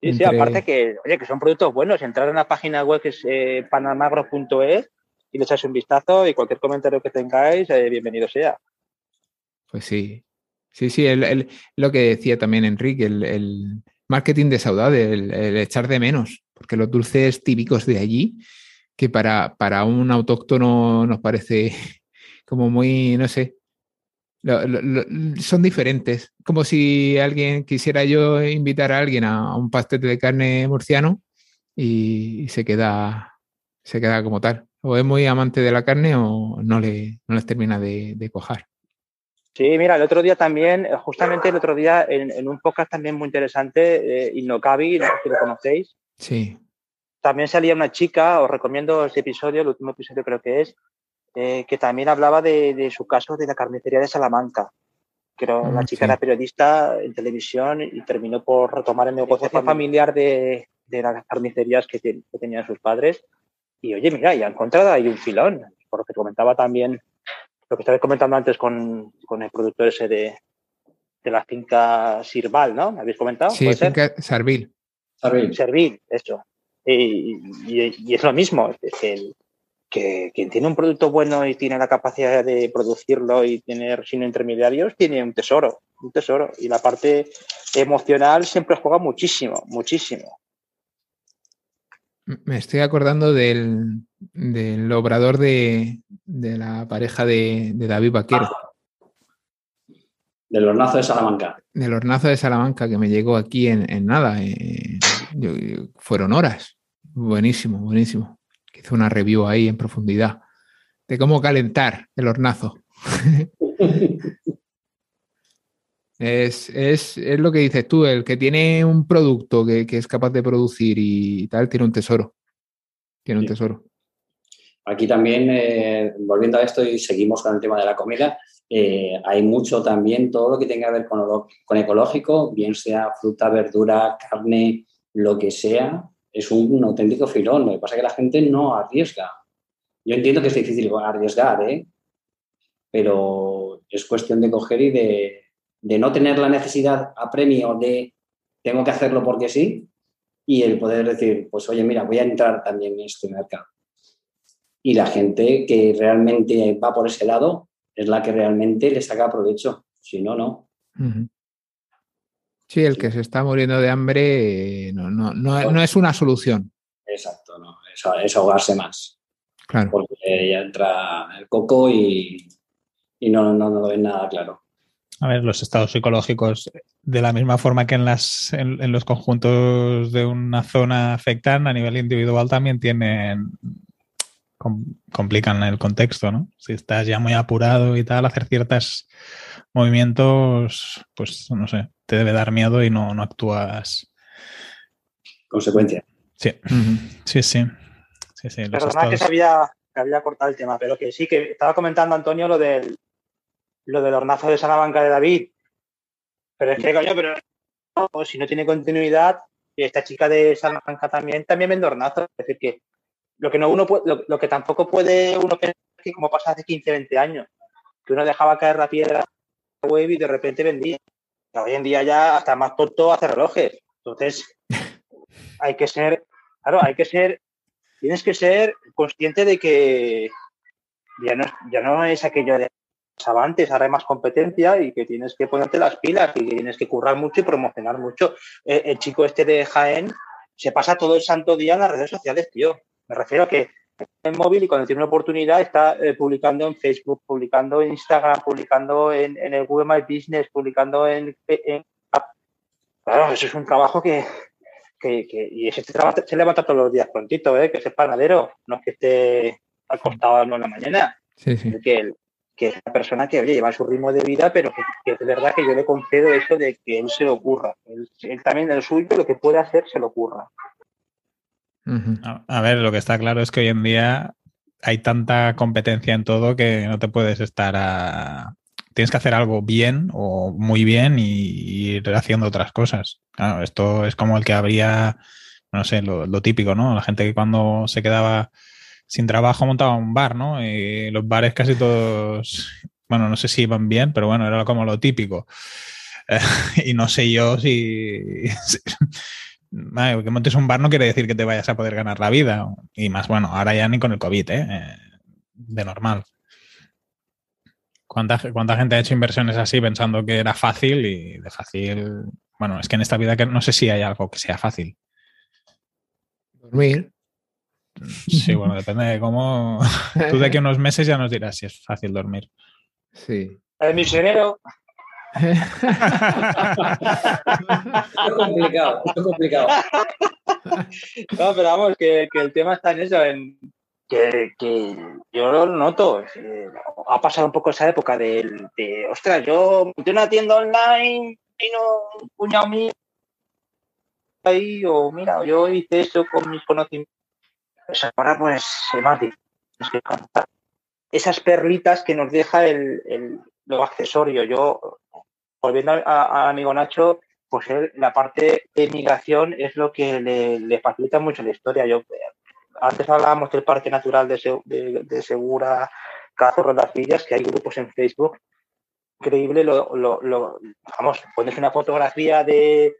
Sí, sí, aparte que, oye, que son productos buenos. Entrar en la página web que es eh, panamagro.es y le echáis un vistazo y cualquier comentario que tengáis, eh, bienvenido sea. Pues sí. Sí, sí, lo que decía también Enrique, el, marketing de saudade, el, echar de menos, porque los dulces típicos de allí, que para, para un autóctono nos parece como muy, no sé, son diferentes. Como si alguien quisiera yo invitar a alguien a, un pastel de carne murciano y, se queda se queda como tal. O es muy amante de la carne o no, le, no les termina de, de cojar. Sí, mira, el otro día también, justamente el otro día, en, un podcast también muy interesante, eh, Innocabi, no sé si lo conocéis. Sí. También salía una chica, os recomiendo ese episodio, el último episodio creo que es, eh, que también hablaba de, su caso de la carnicería de Salamanca. Que la mm, chica era periodista en televisión y terminó por retomar el negocio familiar de, las carnicerías que, tenían sus padres. Y oye, mira, ya ha encontrado ahí un filón, por lo que comentaba también, lo que estaba comentando antes con, el productor ese de, la finca Sirval, ¿no? ¿Me habéis comentado? Sí, finca Servil. Servil. eso. Y, y, es lo mismo, es que el, que quien tiene un producto bueno y tiene la capacidad de producirlo y tener sin intermediarios, tiene un tesoro, un tesoro. Y la parte emocional siempre juega muchísimo, muchísimo. Me estoy acordando del, obrador de, la pareja de, David Vaquero. Del hornazo de Salamanca. Del hornazo de Salamanca que me llegó aquí en, nada. Eh, fueron horas. Buenísimo, buenísimo que hizo una review ahí en profundidad de cómo calentar el hornazo. es, lo que dices tú, el que tiene un producto que, es capaz de producir y tal, tiene un tesoro. Tiene un tesoro. Aquí también, eh, volviendo a esto y seguimos con el tema de la comida, eh, hay mucho también, todo lo que tenga que ver con, con ecológico, bien sea fruta, verdura, carne, lo que sea, es un auténtico filón. Lo que pasa es que la gente no arriesga. Yo entiendo que es difícil arriesgar, ¿eh? pero es cuestión de coger y de, de no tener la necesidad a premio de tengo que hacerlo porque sí y el poder decir, pues oye, mira, voy a entrar también en este mercado. Y la gente que realmente va por ese lado es la que realmente le saca provecho, si no, no. Sí, el que se está muriendo de hambre eh, no, no, no, es una solución. Exacto, no, es, ahogarse más. Claro. Porque ya entra el coco y, y no, no, no lo ven nada claro. A ver, los estados psicológicos, de la misma forma que en, las, en, los conjuntos de una zona afectan, a nivel individual también tienen complican el contexto, ¿no? Si estás ya muy apurado y tal, hacer ciertos movimientos, pues no sé, te debe dar miedo y no, no actúas. Consecuencia. Sí, sí, sí. sí, sí que se había, había cortado el tema, pero que sí, que estaba comentando Antonio lo del, lo del hornazo de Salamanca de David. Pero es que, coño, pero si no tiene continuidad, y esta chica de Salamanca también, también vende hornazos. Es decir, que lo que, no uno lo, que tampoco puede uno pensar que como pasa hace 15, 20 años, que uno dejaba caer la piedra web y de repente vendía. Hoy en día ya hasta más tonto hace relojes. Entonces, hay que ser, claro, hay que ser, tienes que ser consciente de que ya no, ya no es aquello de avantes, ahora hay más competencia y que tienes que ponerte las pilas y que tienes que currar mucho y promocionar mucho. Eh, el chico este de Jaén se pasa todo el santo día en las redes sociales, tío. Me refiero a que en móvil y cuando tiene una oportunidad está eh, publicando en Facebook, publicando en Instagram, publicando en, el Google My Business, publicando en, Claro, eso es un trabajo que, y ese trabajo se levanta todos los días prontito, ¿eh? que es panadero, no es que esté acostado a en la mañana. Sí, sí. Que, que es una persona que lleva su ritmo de vida, pero que, es verdad que yo le concedo eso de que él se lo ocurra. Él, él también el suyo, lo que puede hacer, se lo ocurra a, ver, lo que está claro es que hoy en día hay tanta competencia en todo que no te puedes estar a... Tienes que hacer algo bien o muy bien y, ir haciendo otras cosas. esto es como el que habría, no sé, lo, típico, ¿no? La gente que cuando se quedaba sin trabajo montaba un bar, ¿no? Y los bares casi todos, bueno, no sé si iban bien, pero bueno, era como lo típico. y no sé yo si, que montes un bar no quiere decir que te vayas a poder ganar la vida. Y más, bueno, ahora ya ni con el COVID, ¿eh? eh de normal. ¿Cuánta, ¿Cuánta, gente ha hecho inversiones así pensando que era fácil y de fácil? Bueno, es que en esta vida que no sé si hay algo que sea fácil. Dormir. Sí, bueno, depende de cómo. Tú de aquí a unos meses ya nos dirás si es fácil dormir. Sí. El misionero es complicado, es complicado. No, pero vamos, que, el tema está en eso, en que, yo lo noto. Eh, ha pasado un poco esa época de, de ostras, yo monté una tienda online, vino un cuñado mío ahí, o mira, yo hice eso con mis conocimientos. Ahora, pues, más Esas perlitas que nos deja el, el, lo accesorio. Yo volviendo a, amigo Nacho, pues la parte de migración es lo que le, facilita mucho la historia. Yo antes hablábamos del Parque Natural de, de, Segura, Cazorro las Villas, que hay grupos en Facebook. Increíble, lo, vamos, pones una fotografía de,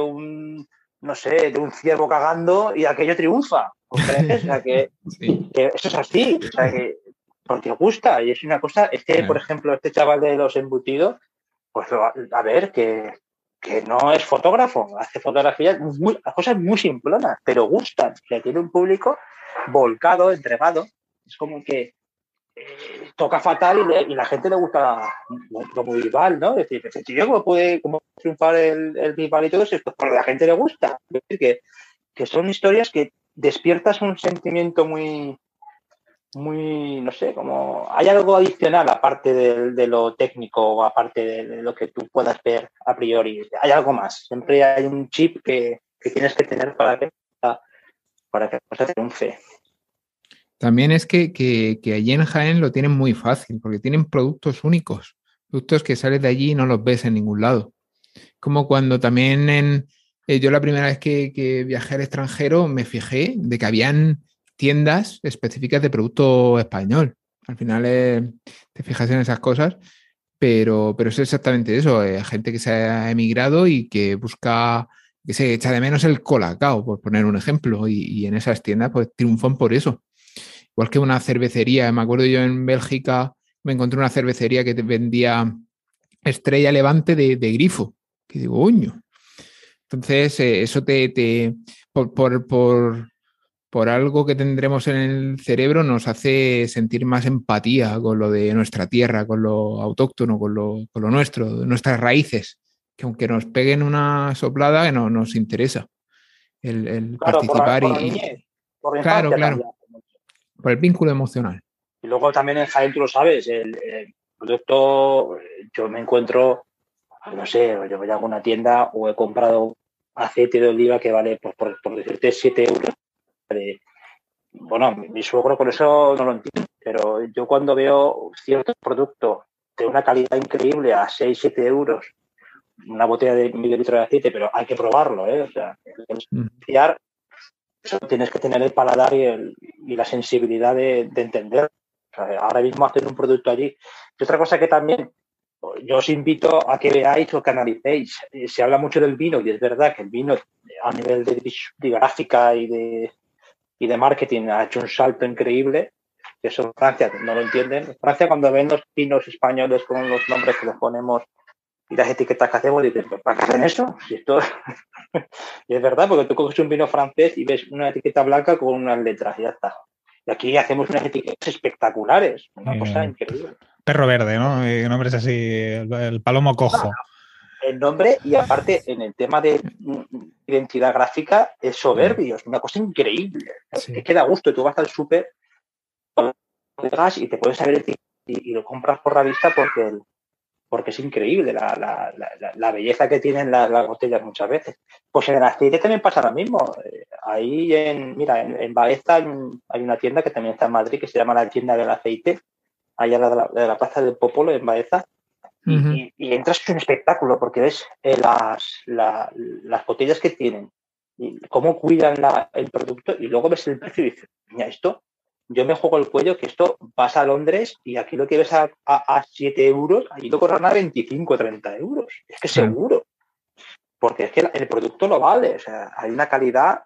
un, no sé, de un ciervo cagando y aquello triunfa. O sea, que, eso es así, o sea, que porque gusta y es una cosa, este, por ejemplo, este chaval de los embutidos, pues a ver, que, no es fotógrafo, hace fotografías, muy, cosas muy simplonas, pero gustan. O tiene un público volcado, entregado. Es como que toca fatal y, la gente le gusta como Vival, ¿no? Es decir, tío cómo puede cómo triunfar el, el y todo eso, a la gente le gusta. Decir, que, que son historias que despiertas un sentimiento muy, muy, no sé, como hay algo adicional aparte de, lo técnico o aparte de, lo que tú puedas ver a priori. Hay algo más. Siempre hay un chip que, tienes que tener para que, para que la cosa triunfe. También es que, que, allí en Jaén lo tienen muy fácil, porque tienen productos únicos, productos que sales de allí y no los ves en ningún lado. Como cuando también en, eh, yo la primera vez que, que, viajé al extranjero me fijé de que habían tiendas específicas de producto español. Al final eh, te fijas en esas cosas, pero, pero es exactamente eso, eh, gente que se ha emigrado y que busca, que se echa de menos el colacao, por poner un ejemplo, y, y en esas tiendas pues triunfan por eso. Igual que una cervecería, me acuerdo yo en Bélgica, me encontré una cervecería que te vendía estrella levante de, de grifo, que digo, uño. Entonces, eh, eso te, te por, por, por, por, algo que tendremos en el cerebro, nos hace sentir más empatía con lo de nuestra tierra, con lo autóctono, con lo, con lo nuestro, nuestras raíces, que aunque nos peguen una soplada, no nos interesa el, el claro, participar por, y... Niñez, por claro, claro. También. Por el vínculo emocional. Y luego también en Jaén, tú lo sabes, el, el producto, yo me encuentro, no sé, yo voy a alguna tienda o he comprado aceite de oliva que vale, pues, por, por decirte, 7 euros. Bueno, mi suegro con eso no lo entiendo, pero yo cuando veo ciertos productos de una calidad increíble a 6, 7 euros, una botella de medio litro de aceite, pero hay que probarlo, ¿eh? O sea, fiar, eso tienes que tener el paladar y, el, y la sensibilidad de, de entender. Ahora mismo hacer un producto allí. Y otra cosa que también yo os invito a que veáis o que analicéis. Eh, se habla mucho del vino y es verdad que el vino a nivel de, de gráfica y de, y de marketing ha hecho un salto increíble. Eso en Francia no lo entienden. En Francia cuando ven los vinos españoles con los nombres que les ponemos y las etiquetas que hacemos, dicen, ¿para qué hacen eso? Si esto... y es verdad, porque tú coges un vino francés y ves una etiqueta blanca con unas letras y ya está. Y aquí hacemos unas etiquetas espectaculares, una cosa increíble. Perro verde, ¿no? Y nombres así, el, el palomo cojo. El nombre y aparte en el tema de identidad gráfica es soberbio, es una cosa increíble. Sí. Es que da gusto, tú vas al súper y te puedes saber y, y, lo compras por la vista porque, el, porque es increíble la, la, la, la belleza que tienen las, las, botellas muchas veces. Pues en el aceite también pasa lo mismo. Ahí en, mira, en, en Baeza hay, un, hay, una tienda que también está en Madrid que se llama la tienda del aceite, allá de la, de plaza del Popolo en Baeza. Uh -huh. y, y, entras en un espectáculo porque ves eh, las, la, las botellas que tienen y cómo cuidan el producto y luego ves el precio y dices, mira, esto yo me juego el cuello que esto vas a Londres y aquí lo quieres a, a, a 7 euros, ahí lo corran a 25 30 euros. Es que seguro. Porque es que el producto lo vale. O sea, hay una calidad,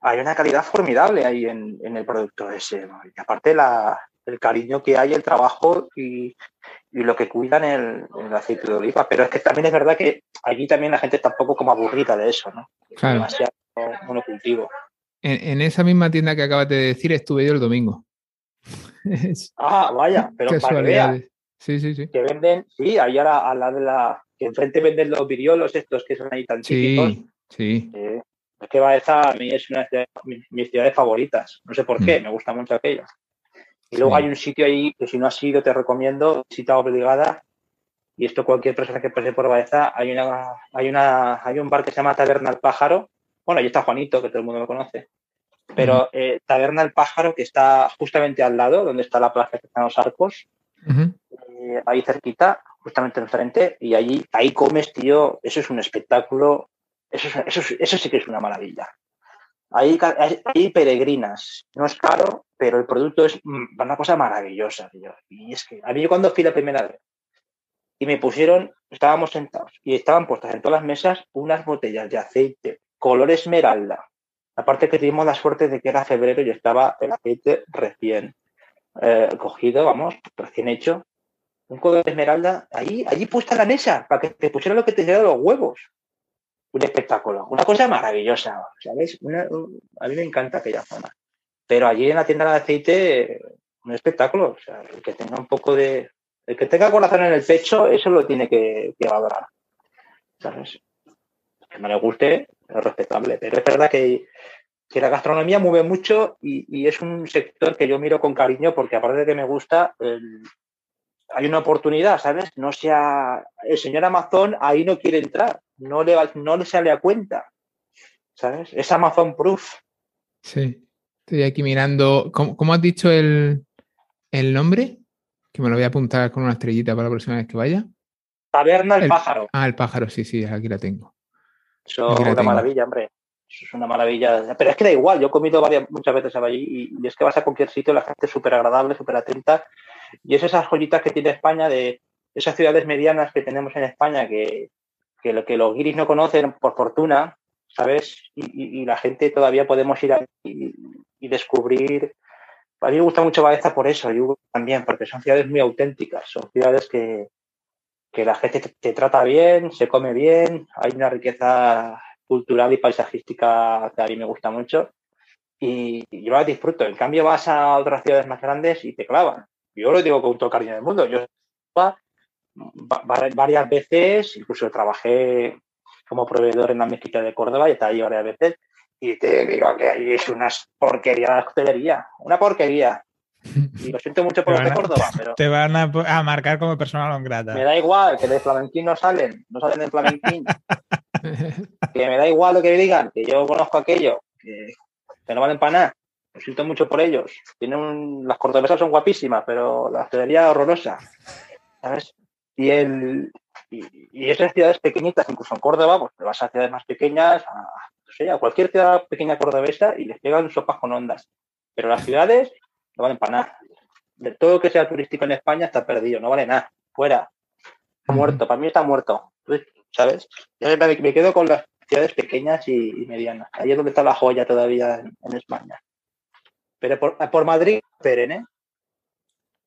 hay una calidad formidable ahí en, en el producto ese. ¿no? Y aparte la, el cariño que hay, el trabajo y, y lo que cuidan el, el, aceite de oliva. Pero es que también es verdad que allí también la gente está un poco como aburrida de eso, ¿no? Claro. Demasiado monocultivo. En, en, esa misma tienda que acabas de decir estuve yo el domingo. ah, vaya, pero para que Sí, sí, sí. Que venden, sí, ahí ahora a la de la. Que enfrente venden los viriolos estos que son ahí tan típicos. Sí, sí. Eh, es que Baeza a mí es una de mis, ciudades favoritas. No sé por qué, mm. me gusta mucho aquella. Y luego sí. hay un sitio ahí que si no has ido te recomiendo, cita obligada. Y esto cualquier persona que pase por Baeza, hay una, hay una, hay un bar que se llama Taberna al Pájaro. Bueno, ahí está Juanito, que todo el mundo lo conoce. Pero eh, Taberna el Pájaro, que está justamente al lado, donde está la plaza que están los arcos, uh -huh. eh, ahí cerquita, justamente enfrente, y allí, ahí comes, tío, eso es un espectáculo, eso, es, eso, eso sí que es una maravilla. Ahí hay peregrinas, no es caro, pero el producto es una cosa maravillosa, tío. Y es que a mí cuando fui la primera vez y me pusieron, estábamos sentados y estaban puestas en todas las mesas unas botellas de aceite color esmeralda, Aparte que tuvimos la suerte de que era febrero y estaba el aceite recién eh, cogido, vamos, recién hecho. Un color de esmeralda ahí, allí puesta la mesa, para que te pusiera lo que te de los huevos. Un espectáculo, una cosa maravillosa, ¿sabes? A mí me encanta aquella zona. Pero allí en la tienda de aceite, un espectáculo. O sea, el que tenga un poco de. El que tenga corazón en el pecho, eso lo tiene que, que valorar. ¿Sabes? Que no le guste, es respetable. Pero es verdad que, que la gastronomía mueve mucho y, y, es un sector que yo miro con cariño porque aparte de que me gusta, el, hay una oportunidad, ¿sabes? No sea el señor Amazon ahí no quiere entrar, no le, no le sale a cuenta, ¿sabes? Es Amazon Proof. Sí. Estoy aquí mirando. ¿Cómo, has dicho el, nombre? Que me lo voy a apuntar con una estrellita para la próxima vez que vaya. Taberna el, pájaro. Ah, el pájaro, sí, sí, aquí la tengo. Eso es una maravilla, hombre. Eso es una maravilla. Pero es que da igual, yo he comido varias, muchas veces allí y, es que vas a cualquier sitio, la gente es súper agradable, súper atenta. Y es esas joyitas que tiene España de esas ciudades medianas que tenemos en España que, que lo que los guiris no conocen por fortuna, ¿sabes? Y, la gente todavía podemos ir a, y, descubrir. A mí me gusta mucho Baeza por eso, yo también, porque son ciudades muy auténticas, son ciudades que, que la gente te, trata bien, se come bien, hay una riqueza cultural y paisajística que a mí me gusta mucho y, yo la disfruto. En cambio, vas a otras ciudades más grandes y te clavan. Yo lo digo con todo cariño del mundo. Yo varias veces, incluso trabajé como proveedor en la mezquita de Córdoba y está ahí varias veces y te digo que ahí es una porquería de hostelería, una porquería. Y lo siento mucho por los de Córdoba, pero... Te van a, marcar como persona non grata. Me da igual, que de flamenquín no salen, no salen de flamenquín. que me da igual lo que me digan, que yo conozco aquello, que, no valen para nada. Lo siento mucho por ellos. Tienen las cordobesas son guapísimas, pero la hostelería horrorosa. ¿Sabes? Y, el, y, esas ciudades pequeñitas, incluso en Córdoba, pues te vas a ciudades más pequeñas, a, a cualquier ciudad pequeña cordobesa y les pegan sopas con ondas. Pero las ciudades no valen para nada. De todo lo que sea turístico en España está perdido, no vale nada. Fuera. Está muerto, para mí está muerto. ¿Sabes? Yo me quedo con las ciudades pequeñas y, medianas. Ahí es donde está la joya todavía en, España. Pero por, por Madrid, esperen, ¿eh?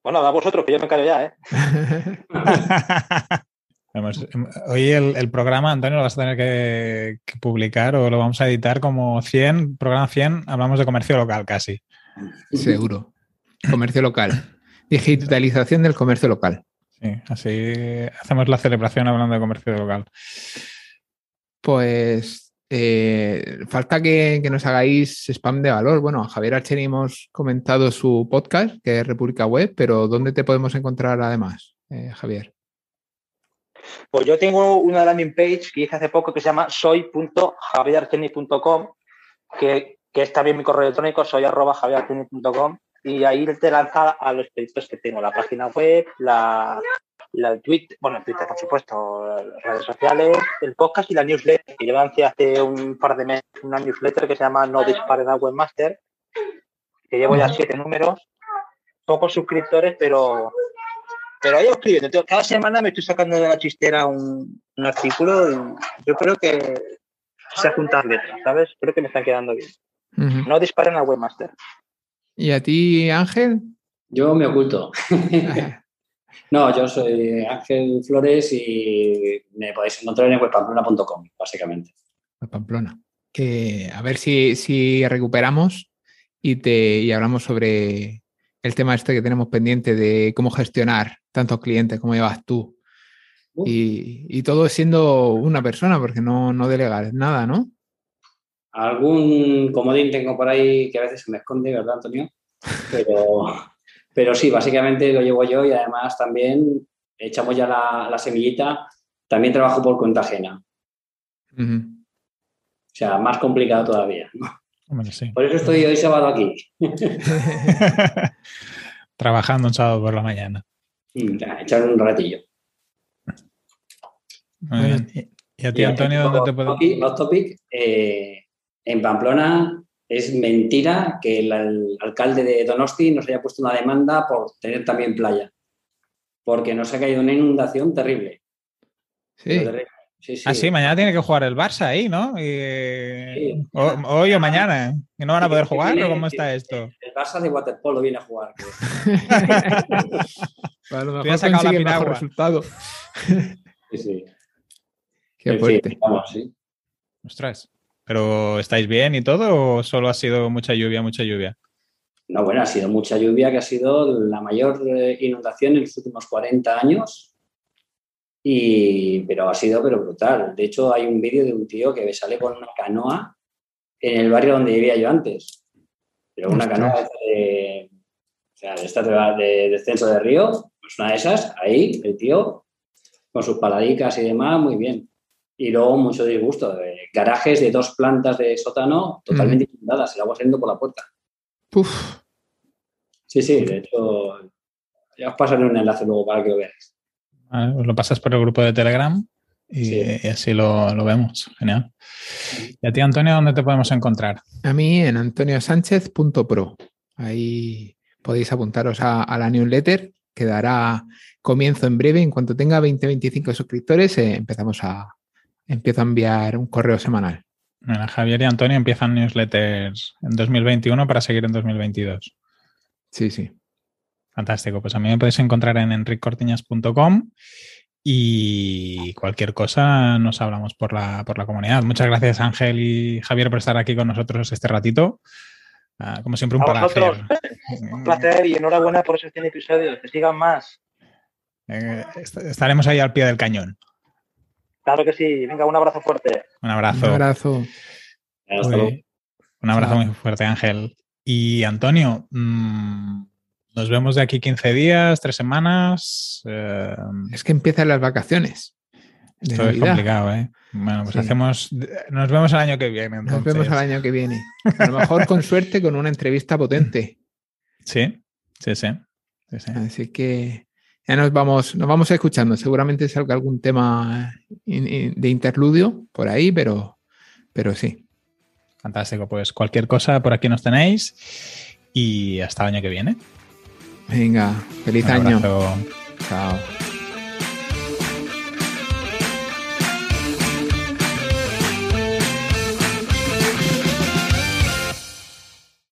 Bueno, a vosotros, que yo me callo ya, ¿eh? Em, hoy el, programa, Antonio, lo vas a tener que, publicar o lo vamos a editar como 100, programa 100, hablamos de comercio local casi. Seguro. Comercio local. Digitalización del comercio local. Sí, así hacemos la celebración hablando de comercio local. Pues eh, falta que, nos hagáis spam de valor. Bueno, a Javier Archeni hemos comentado su podcast, que es República Web, pero ¿dónde te podemos encontrar además, eh, Javier? Pues yo tengo una landing page que hice hace poco que se llama soy.javierarcheni.com, que, que es también mi correo electrónico, soy arroba y ahí te lanza a los proyectos que tengo, la página web, la, la Twitter, bueno, Twitter por supuesto, las redes sociales, el podcast y la newsletter, que yo lancé hace un par de meses una newsletter que se llama No Disparen al Webmaster, que llevo ya siete números, pocos suscriptores, pero pero ahí escribiendo. Cada semana me estoy sacando de la chistera un, artículo y yo creo que sé juntar letras, ¿sabes? Creo que me están quedando bien. No disparen al webmaster. ¿Y a ti, Ángel? Yo me oculto. no, yo soy Ángel Flores y me podéis encontrar en webpamplona.com, básicamente. Pamplona. Que a ver si, si recuperamos y, te, y hablamos sobre el tema este que tenemos pendiente de cómo gestionar tantos clientes como llevas tú. Y, todo siendo una persona, porque no, no delegas nada, ¿no? Algún comodín tengo por ahí que a veces se me esconde, ¿verdad, Antonio? Pero, pero sí, básicamente lo llevo yo y además también echamos ya la, semillita. También trabajo por cuenta ajena. O sea, más complicado todavía. Por eso estoy hoy sábado aquí. Trabajando un sábado por la mañana. echar un ratillo. ¿Y a ti, Antonio, dónde te puedo...? Topic, topic eh, en Pamplona es mentira que el, alcalde de Donosti nos haya puesto una demanda por tener también playa. Porque nos ha caído una inundación terrible. Sí. Sí, sí. Ah, sí, mañana tiene que jugar el Barça ahí, ¿no? hoy o mañana. ¿Y no van a poder jugar o cómo está esto? El Barça de waterpolo viene a jugar. a lo mejor sacado la mejor resultado. sí, sí. Qué fuerte. vamos, sí. Ostras. ¿Pero estáis bien y todo o solo ha sido mucha lluvia, mucha lluvia? No, bueno, ha sido mucha lluvia, que ha sido la mayor eh, inundación en los últimos 40 años y, pero ha sido pero brutal. De hecho, hay un vídeo de un tío que sale con una canoa en el barrio donde vivía yo antes. Pero una canoa de, o sea, de, esta de descenso de río, pues una de esas, ahí, el tío, con sus paladicas y demás, muy bien. Y luego mucho disgusto. garajes de dos plantas de sótano totalmente inundadas, el agua saliendo por la puerta. Uf. Sí, sí, de hecho, ya os pasaré un enlace luego para que lo veáis. Vale, pues lo pasas por el grupo de Telegram y, Sí. y así lo, lo vemos. Genial. Y a ti, Antonio, ¿dónde te podemos encontrar? A mí en antoniosánchez.pro. Ahí podéis apuntaros a, a la newsletter que dará comienzo en breve. En cuanto tenga 20-25 suscriptores, eh, empezamos a, empiezo a enviar un correo semanal. Mira, Javier y Antonio empiezan newsletters en 2021 para seguir en 2022. Sí, sí. Fantástico. Pues a mí me podéis encontrar en enriccortiñas.com y cualquier cosa nos hablamos por la, por la comunidad. Muchas gracias Ángel y Javier por estar aquí con nosotros este ratito. Ah, como siempre, un A placer. vosotros. Un placer y enhorabuena por esos 100 episodios. Que sigan más. Eh, est- estaremos ahí al pie del cañón. Claro que sí. Venga, un abrazo fuerte. Un abrazo. Un abrazo. Hasta Uy, luego. un abrazo Chao. muy fuerte, Ángel. Y Antonio, mm, nos vemos de aquí 15 días, tres semanas. eh, Es que empiezan las vacaciones. esto es complicado, ¿eh? Bueno, pues Sí. hacemos. Nos vemos el año que viene. Nos entonces. vemos el año que viene. A lo mejor con suerte con una entrevista potente. Sí, sí, sí. sí, sí. Así que ya nos vamos, nos vamos escuchando. Seguramente salga algún tema in- in- de interludio por ahí, pero, pero sí. Fantástico. Pues cualquier cosa por aquí nos tenéis. Y hasta el año que viene. Venga, feliz Un año. abrazo. Chao.